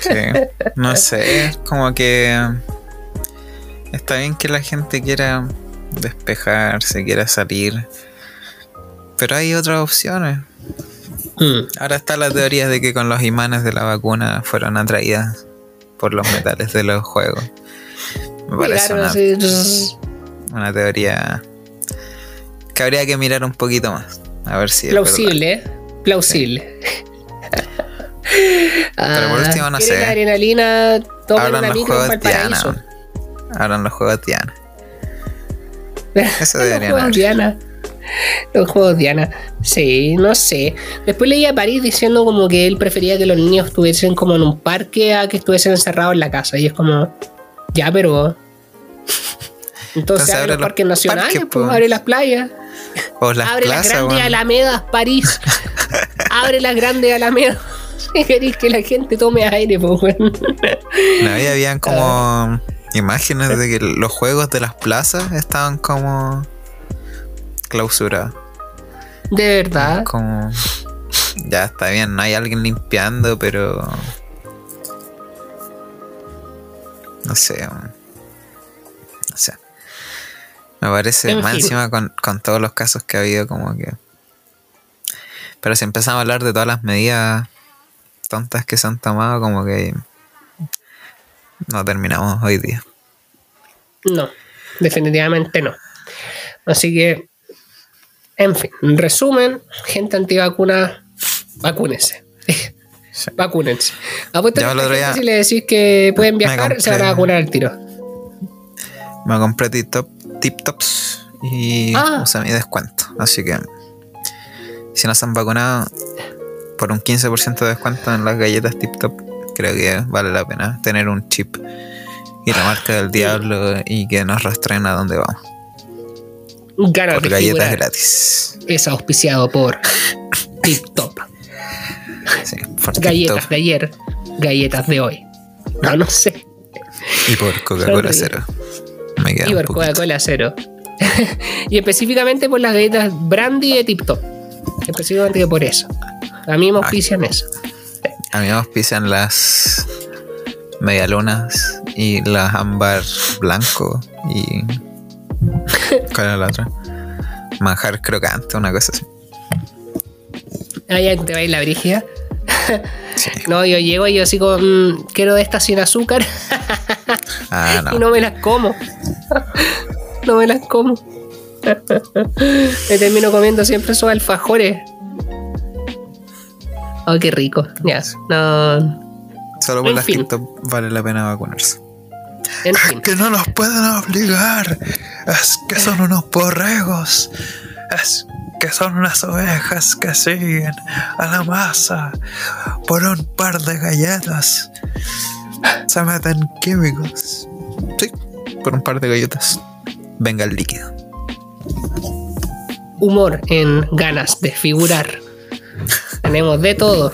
Sí. No sé, es como que está bien que la gente quiera despejarse, quiera salir. Pero hay otras opciones. Mm. Ahora está la teoría de que con los imanes de la vacuna fueron atraídas por los metales de los juegos. Me parece Claro, una, sí. una teoría que habría que mirar un poquito más. A ver si es. Plausible, ¿eh? Plausible. Pero por último, no ¿quieren sé. adrenalina, tomen una los micro en. Valparaíso. Abran los juegos Diana. Eso Los deberían juegos. Diana. Los juegos Diana. Sí, no sé. Después leí a París diciendo como que él prefería que los niños estuviesen como en un parque a que estuviesen encerrados en la casa. Y es como, ya, pero. Entonces, Entonces abre abre los los parques nacionales, parques, pues, abre las playas. O las abre las grandes weón. alamedas, París. abre las grandes alamedas. Si queréis que la gente tome aire, pues, weón. No, y habían Ah. como imágenes de que los juegos de las plazas estaban como clausurados. De verdad. Como ya está bien, no hay alguien limpiando, pero no sé, no sé. Me parece En más fin. encima con, con todos los casos que ha habido como que. Pero si empezamos a hablar de todas las medidas tontas que se han tomado, como que no terminamos hoy día. No, definitivamente no. Así que, en fin, en resumen, gente antivacuna, vacúnense. Sí. Vacúnense. Apuesto que si le decís que pueden viajar, se van a vacunar al tiro. Me compré tip, top, tip tops y Ah. usé mi descuento. Así que si no se han vacunado por un 15% de descuento en las galletas tip top, creo que vale la pena tener un chip y la marca del diablo y que nos rastreen a donde vamos. Ganas Por de galletas figurar. gratis. Es auspiciado por Tip Top. Sí, Galletas de ayer, galletas de hoy. No, no sé. y por Coca-Cola cero. Me queda Y por. Coca-Cola cero. y específicamente por las galletas Brandy de Tip Top. Específicamente por eso. A mí me auspician eso. A mí me auspician las medialunas y las ámbar blanco y. ¿Cuál era la otra? Manjar crocante, una cosa así. Ahí ya te va a ir la brígida. Sí. No, yo llego y yo así como, mm, quiero de estas sin azúcar Ah, no. y no me las como. no me las como. me termino comiendo siempre esos alfajores. Oh, qué rico. Ya, no. Solo por en las fin. Vale la pena vacunarse. En fin. que no nos pueden obligar. Es que son unos borregos. Es que son unas ovejas que siguen a la masa por un par de galletas. Se meten químicos. Sí, por un par de galletas. Venga el líquido. Humor en ganas de figurar. Tenemos de todo.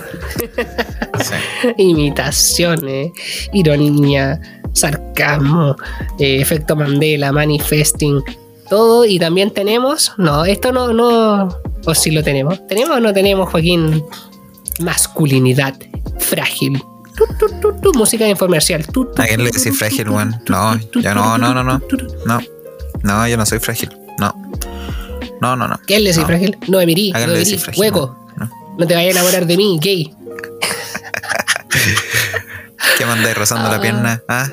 Imitaciones, ironía, sarcasmo, eh, efecto Mandela, manifesting, todo. Y también tenemos, no, esto no, no, o si lo tenemos. ¿Tenemos o no tenemos, Joaquín? Masculinidad frágil. tu, tu, tu, música infomercial. ¿A quién le decís frágil, weón? No, tu, no, no, no, no. No. No, yo no soy frágil. No. No, no, no. ¿Quién le decís No. frágil? No, Emirí, ¿A quién no, le decís frágil? hueco. No. Te vayas a enamorar de mí, gay. ¿Qué mandáis rozando Ah. la pierna? ¿Ah?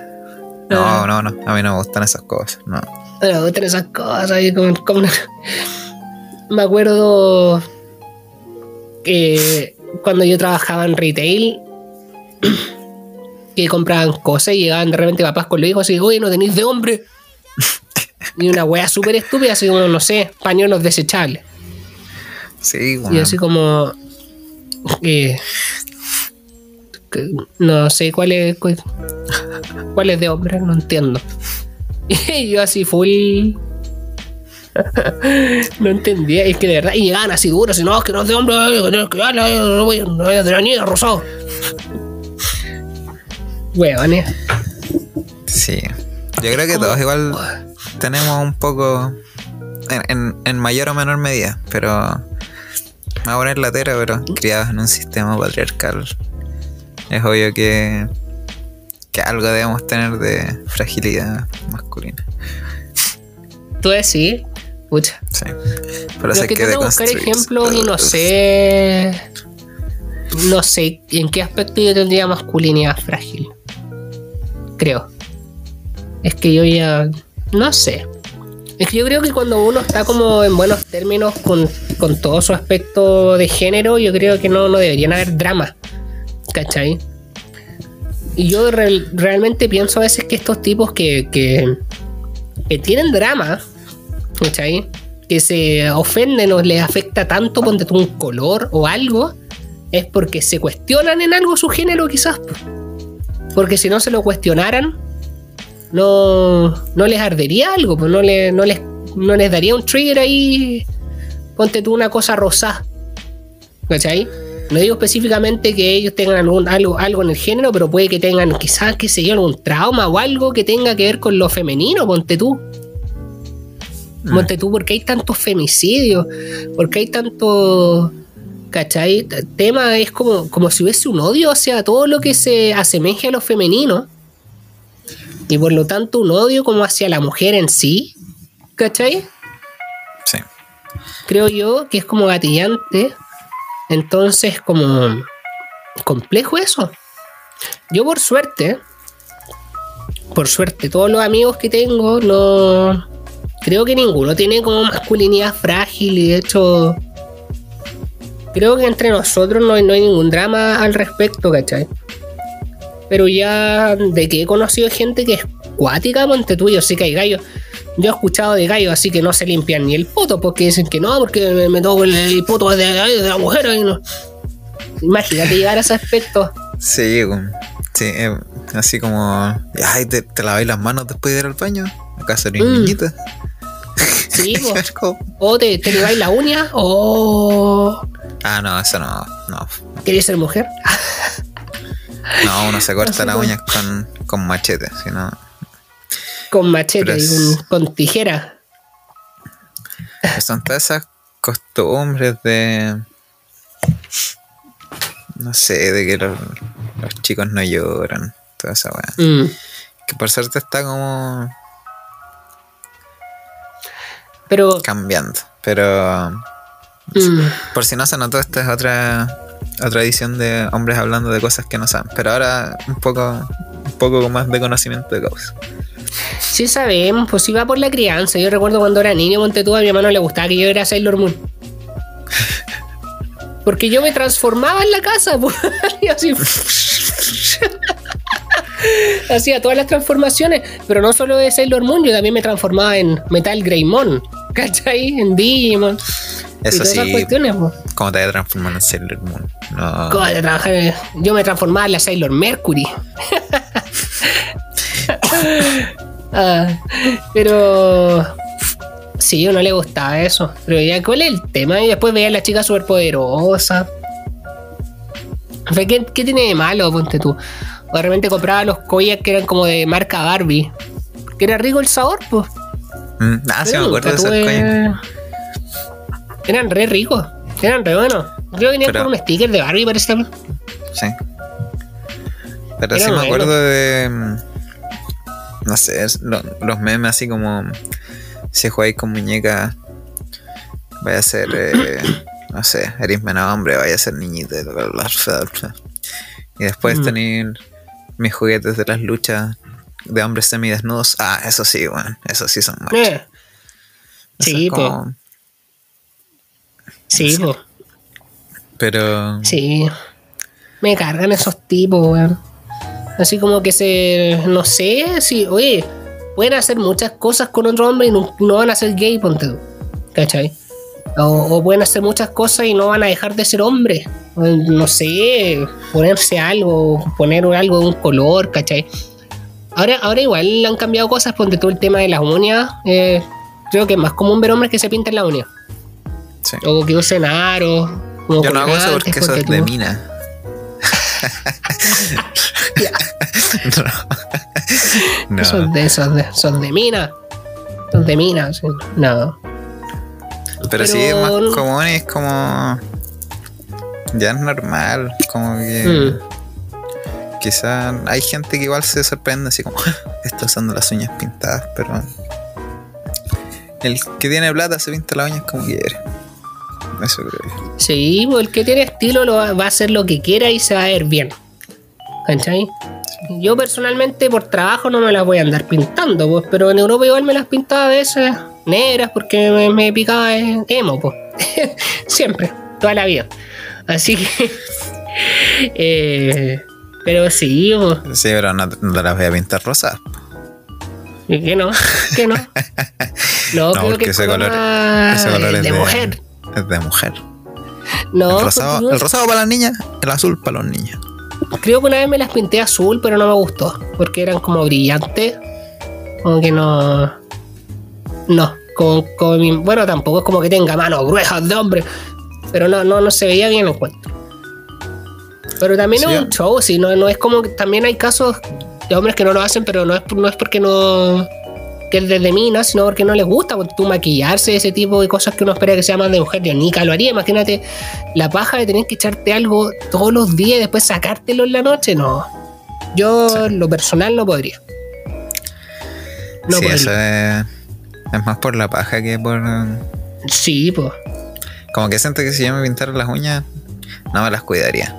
No, no, no. A mí no me gustan esas cosas. No. No me gustan esas cosas. y como- como una- Me acuerdo que cuando yo trabajaba en retail, que compraban cosas y llegaban de repente papás con los hijos y oye, no tenéis de hombre. Y una wea súper estúpida, así como, no sé, pañuelos desechables. Sí, Y weón. así como. Eh, no sé cuál es. Cuál, cuál es de hombre, no entiendo. Y yo así full. no entendía, es que de verdad. Y llegaban así duros, y no, es que no es de hombre, no, voy, no voy a la niña, rosado. Huevones. Sí. Yo creo que todos igual tenemos un poco. En, en- en mayor o menor medida, pero. Me voy a poner latero, pero criados en un sistema patriarcal. Es obvio que. Que algo debemos tener de fragilidad masculina. Tú decís, pucha. Sí. Pero sé que que trato de buscar ejemplos y no sé. No sé en qué aspecto yo tendría masculinidad frágil. Creo. Es que yo ya. No sé. Es que yo creo que cuando uno está como en buenos términos con, con todo su aspecto de género, yo creo que no, no deberían haber dramas. ¿Cachai? Y yo real- realmente pienso a veces que estos tipos que, que, tienen drama, ¿cachai? Que se ofenden o les afecta tanto, ponte un color o algo, es porque se cuestionan en algo su género quizás. po. Porque si no se lo cuestionaran, no, no les ardería algo, pues no, le- no, les, no les daría un trigger ahí, ponte tú una cosa rosada. ¿Cachai? No digo específicamente que ellos tengan algún, algo, algo en el género, pero puede que tengan quizás, qué sé yo, algún trauma o algo que tenga que ver con lo femenino, ponte tú. Ponte tú, porque hay tantos femicidios, porque hay tanto. ¿Cachai? El tema es como, como si hubiese un odio hacia todo lo que se asemeje a lo femenino. Y por lo tanto, un odio como hacia la mujer en sí. ¿Cachai? Sí. creo yo que es como gatillante. Entonces, como complejo eso. Yo por suerte, por suerte, todos los amigos que tengo, no... Creo que ninguno tiene como masculinidad frágil y de hecho... Creo que entre nosotros no hay, no hay ningún drama al respecto, ¿cachai? Pero ya de que he conocido gente que es cuática, monte tuyo, sí que hay gallos. Yo he escuchado de gallos así que no se limpian ni el poto porque dicen que no, porque me, me toco el, el poto de, de la mujer. y no. Imagínate llegar a ese aspecto. Sí. Sí, eh, así como. Ay, te, te laváis las manos después de ir al baño. ¿Acaso eres Mm. niñita? Sí, o te, te lleváis la uña o ah, no, eso no. No, queréis ser mujer. no uno se corta las uñas con, con machete, si no. Con machete y con tijera. Son todas esas costumbres de. No sé, de que los, los chicos no lloran. Toda esa weá. Mm. Que por suerte está como Pero cambiando. Pero. mm, Por si no se notó, esta es otra otra edición de hombres hablando de cosas que no saben. Pero ahora un poco un poco con más de conocimiento de causa. sí sabemos, pues iba por la crianza. Yo recuerdo cuando era niño, monte tú, a mi hermano le gustaba que yo era Sailor Moon. Porque yo me transformaba en la casa, pues, y así. Hacía todas las transformaciones, pero no solo de Sailor Moon, yo también me transformaba en Metal Greymon, ¿cachai? En Digimon. y Eso todas esas sí, cuestiones, pues. Como te voy a transformar en Sailor Moon. No. ¿Cómo Yo me transformaba en la Sailor Mercury. Ah, pero. Sí, a uno le gustaba eso. Pero ya, ¿cuál es el tema? Y después veía a la chica superpoderosa. ¿Qué, ¿Qué tiene de malo? Ponte tú. O de repente compraba los koyak que eran como de marca Barbie. Que era rico el sabor, pues. Mm, ah, sí me acuerdo de esos tuve-. Eran re ricos. Eran re buenos. Creo que con un sticker de Barbie, parece. Sí. Pero Era sí me bueno. acuerdo de. mm, No sé, lo- los memes así como. Si jugáis con muñecas, vaya a ser. eh, no sé, eres menos hombre, vaya a ser niñita. y bla, bla. Y después Mm. tener mis juguetes de las luchas de hombres semidesnudos. Ah, eso sí, bueno, eso sí son machos. Eh, Sí, es po. como- Sí, po. Pero. Sí. Me cargan esos tipos, weón. Así como que se. No sé, si. Oye, pueden hacer muchas cosas con otro hombre y no, no van a ser gay, ponte tú. ¿Cachai? O, o pueden hacer muchas cosas y no van a dejar de ser hombres. O, No sé, ponerse algo, poner algo de un color, ¿cachai? Ahora, ahora igual han cambiado cosas, ponte tú el tema de las uñas. eh, creo que es más común ver hombres que se pintan la uña. Sí. O que usen aros. Yo no hago eso porque eso es de mina. no. no. Son de de, son de mina. Son de mina, no. Pero, sí es más Pero- común es como. Ya es normal. Como que. Mm. Quizá hay gente que igual se sorprende así como. Está usando las uñas pintadas, pero. El que tiene plata se pinta las uñas como quiere. Eso creo yo. Sí, pues el que tiene estilo lo va, va a hacer lo que quiera y se va a ver bien. ¿Cachai? Yo personalmente por trabajo no me las voy a andar pintando, pues, pero en Europa igual me las pintaba a veces negras porque me, me picaba emo, pues. Siempre, toda la vida. Así que. eh, pero sí, pues. Sí, pero no, no te las voy a pintar rosadas. ¿Y ¿Qué no? ¿Qué no? No, No, creo porque que ese color ese color es de, de, mujer. Es de mujer. No, el, rosado, el rosado para las niñas, el azul para los niños. creo que una vez me las pinté azul, pero no me gustó. Porque eran como brillantes. Como que no. No. Como, como mi- bueno, tampoco es como que tenga manos gruesas de hombre. Pero no, no, no se veía bien el cuento. Pero también Sí, es un show, si no, no es como que también hay casos de hombres que no lo hacen, pero no es, no es porque no. Que es desde mina, sino porque no les gusta tú maquillarse, ese tipo de cosas que uno espera que sea más de mujer. Yo nunca lo haría. Imagínate la paja de tener que echarte algo todos los días y después sacártelo en la noche. No. Yo, lo personal, no podría. No sí, podría. eso es, es más por la paja que por. Sí, pues. Como que siento que si yo me pintara las uñas, no me las cuidaría.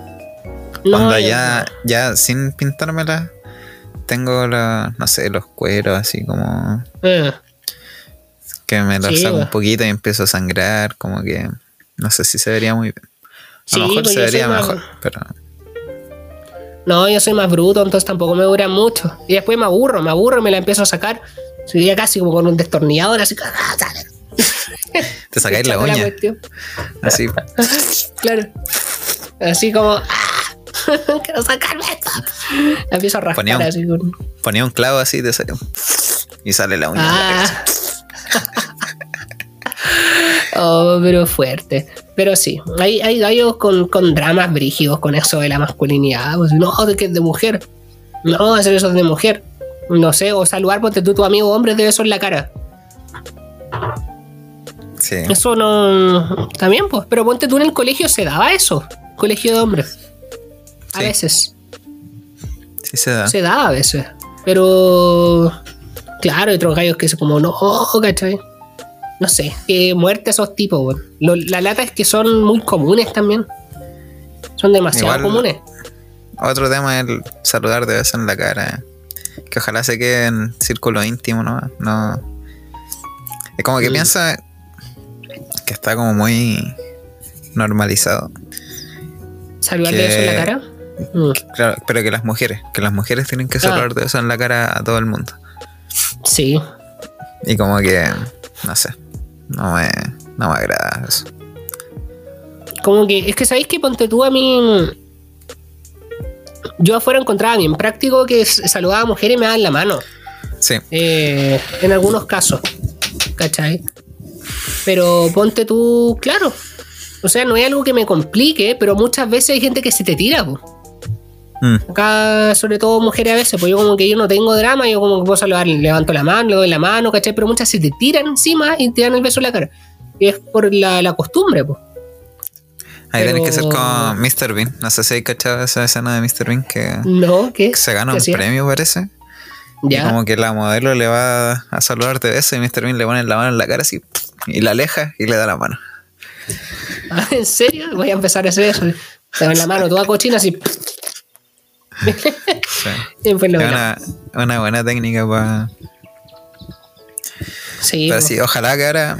No, Cuando ya, ya sin pintármelas, tengo la, no sé, los cueros así como Eh, que me los Sí, saco un bueno. poquito y empiezo a sangrar, como que no sé si se vería muy bien. A Sí, lo mejor pues se vería más- mejor, pero No, yo soy más bruto, entonces tampoco me dura mucho. Y después me aburro, me aburro y me la empiezo a sacar. Sería casi como con un destornillador, así. ¡ah, te sacáis la uña, así. Claro. Así como. ¡Ah! Quiero sacarme esto. La empiezo a raspar Ponía un- así con. Ponía un clavo así, sale un y sale la uña. de la Ah. oh, pero fuerte. Pero sí, hay, hay gallos con, con dramas brígidos con eso de la masculinidad. Pues, no, de que es de mujer. No, hacer eso es de mujer. No sé, o saludar, ponte tú, tu amigo hombre, de beso en la cara. Sí, Eso no. También, pues. Pero ponte tú en el colegio, se daba eso. Colegio de hombres. A Sí. veces. sí se da. Se da a veces. Pero. Claro, hay otros gallos que es como, no, ¿cachai? No sé, que muerte esos tipos, weón. Lo- La lata es que son muy comunes también. Son demasiado Igual- comunes. Otro tema es el saludar de beso en la cara. Que ojalá se quede en círculo íntimo, ¿no? No. Es como que Mm. piensa que está como muy normalizado. Saludar de beso en la cara. Mm, Claro, pero que las mujeres, que las mujeres tienen que saludar de beso en la cara a todo el mundo. Sí. Y como que, no sé, no me, no me agrada eso. Como que, es que sabéis que ponte tú a mí. Yo afuera encontraba bien práctico que saludaba a mujeres y me daban la mano. Sí, Eh, en algunos casos. ¿Cachai? Pero ponte tú, claro. O sea, no es algo que me complique, pero muchas veces hay gente que se te tira. po. Mm, Acá, sobre todo mujeres a veces, pues yo como que yo no tengo drama, yo como que puedo saludar, levanto la mano, le doy la mano, ¿cachai? Pero muchas se te tiran encima y te dan el beso en la cara. Y es por la, la costumbre, pues. Ahí Pero- tenés que ser como Mr. Bean. No sé si hay cachado esa escena de Mr. Bean que, No, ¿qué? que se gana ¿Qué un hacía? premio, parece. Y Ya. como que la modelo le va a saludar de beso y Mr. Bean le pone la mano en la cara así y la aleja y le da la mano. ¿En serio? Voy a empezar a hacer eso. Te la mano toda cochina así. Sí. Bien Es fenomenal. una, una buena técnica para. Sí, Pero po. sí, ojalá que ahora.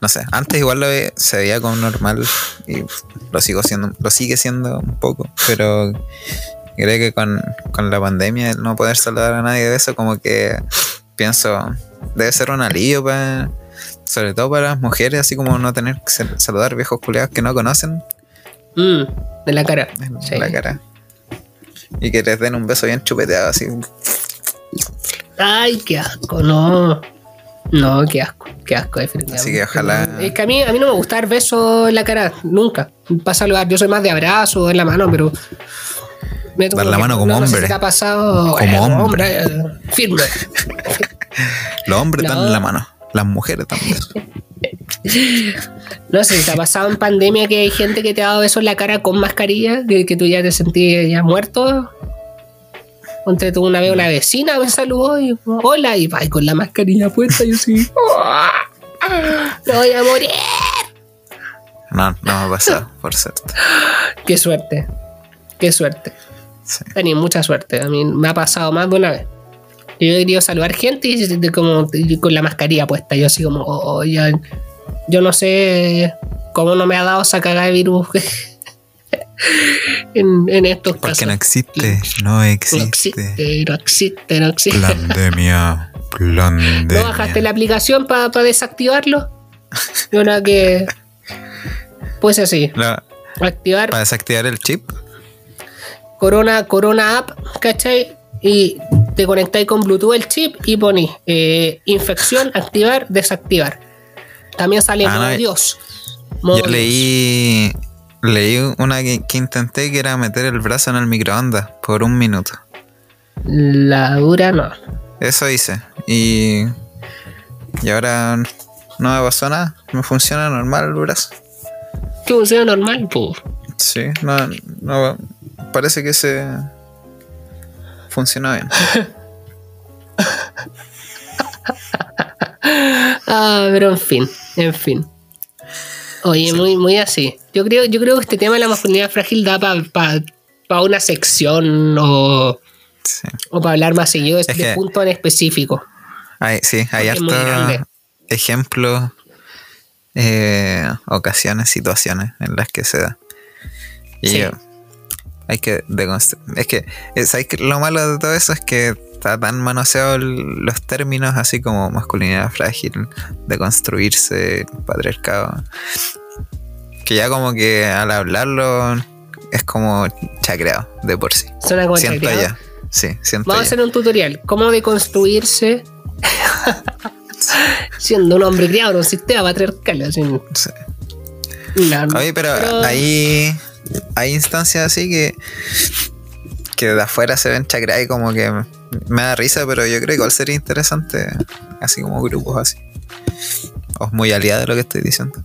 No sé, antes igual lo ve- se veía como normal y lo sigo siendo, lo sigue siendo un poco, pero creo que con, con la pandemia el no poder saludar a nadie de eso, como que pienso, debe ser un alivio para, sobre todo para las mujeres, así como no tener que sal- saludar viejos culiados que no conocen Mm, de la cara. Sí. la cara. Y que les den un beso bien chupeteado, así. Ay, qué asco, no. No, qué asco, qué asco, definitivamente. Así que ojalá- Es que a mí, a mí no me gusta dar besos en la cara, nunca. Para saludar, yo soy más de abrazo, en la mano, pero. me Dar la mano como no, no sé si hombre. te ha pasado. Como eh, hombre. eh, firme. Los hombres No. dan la mano, las mujeres también. No sé te ha pasado en pandemia que hay gente que te ha dado besos en la cara con mascarilla, que, que tú ya te sentías ya muerto. Ponte tú una vez una vecina me saludó y hola, y va y con la mascarilla puesta, y yo así. ¡Me voy a morir! No, no me ha pasado, por cierto. ¡Qué suerte! ¡Qué suerte! Sí. Tenía mucha suerte. A mí me ha pasado más de una vez. Yo he querido saludar gente y como con la mascarilla puesta. Yo así como, oh, ya- yo no sé cómo no me ha dado esa cagada de virus en, en estos Porque casos. no existe, no No existe. existe, no existe, no existe. Pandemia, pandemia. ¿No bajaste la aplicación para desactivarlo? Y una que... Pues así, La- activar para desactivar el chip. Corona, Corona App, ¿cachai? Y te conectáis con Bluetooth el chip y ponís eh, infección, activar, desactivar. También sale Ah, modo no, Dios. Modo Yo Dios. leí, leí una que, que intenté que era meter el brazo en el microondas por un minuto. La dura no. Eso hice. Y, y ahora no me pasó nada. Me funciona normal el brazo. Que funciona normal, pues. Sí, no, no parece que se funciona bien. Ah, pero en fin, en fin. Oye, muy, muy así. Yo creo, yo creo que este tema de la masculinidad frágil da para una sección o, Sí. o para hablar más seguido de este que- punto en específico. Hay, sí, hay es hartos ejemplos, eh, ocasiones, situaciones en las que se da. Y Sí. Hay que Es que, eh, ¿sabes qué? lo malo de todo eso es que está tan manoseado el- los términos así como masculinidad frágil, deconstruirse, patriarcado, que ya como que al hablarlo es como chacreado de por sí. Suena como Siento chacreado. ya. Sí, siento Vamos a hacer un tutorial. ¿Cómo deconstruirse siendo un hombre criado en un sistema patriarcal? Así, Sí. no. Oye, pero, Pero- hay, hay instancias así que, que de afuera se ven chacradas y como que me da risa, pero yo creo que igual sería interesante, así como grupos así. O es muy aliado lo que estoy diciendo.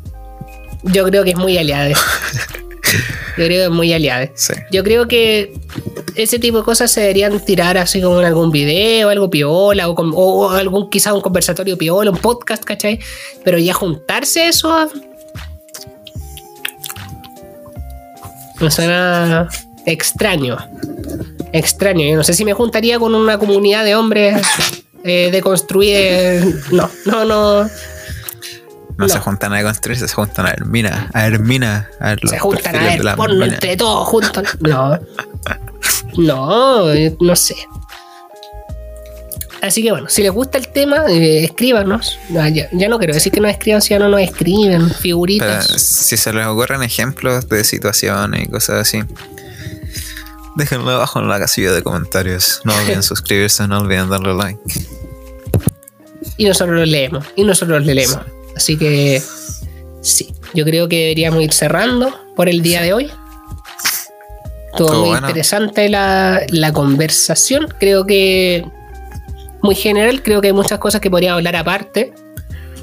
Yo creo que es muy aliado. Yo creo que es muy aliado. Sí. Yo creo que ese tipo de cosas se deberían tirar así como en algún video, algo piola, o, con- o algún quizá un conversatorio piola, un podcast, ¿cachai? Pero ya juntarse eso. Me suena extraño. Extraño. Yo no sé si me juntaría con una comunidad de hombres eh, de construir. No, no, no. No, No. se juntan a construirse, se juntan a ver mina, a ver mina, a ver los Se juntan a ver porno minas. entre todos juntos. No. No, no sé. Así que bueno, si les gusta el tema, eh, escríbanos. No, ya, ya no quiero decir que nos escriban si ya no nos escriben, Pero figuritas. si se les ocurren ejemplos de situaciones y cosas así, déjenlo abajo en la casilla de comentarios. No olviden suscribirse, no olviden darle like. Y nosotros los leemos. Y nosotros los leemos. Así que sí, yo creo que deberíamos ir cerrando por el día de hoy. Estuvo muy bueno. interesante la, la conversación. Creo que muy general, creo que hay muchas cosas que podríamos hablar aparte.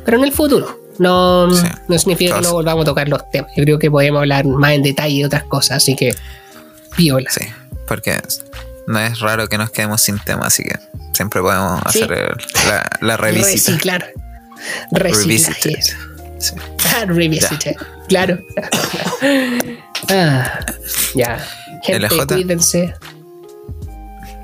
Pero en el futuro. no, Sí. no significa que no volvamos a tocar los temas. Yo creo que podemos hablar más en detalle de otras cosas, así que viola. Sí, porque no es raro que nos quedemos sin tema, así que siempre podemos Sí. hacer la, la revisita. Reciclar. Reciclaje. Sí. Ah, Revisited. Claro. Ah, ya. Gente, LJ. cuídense.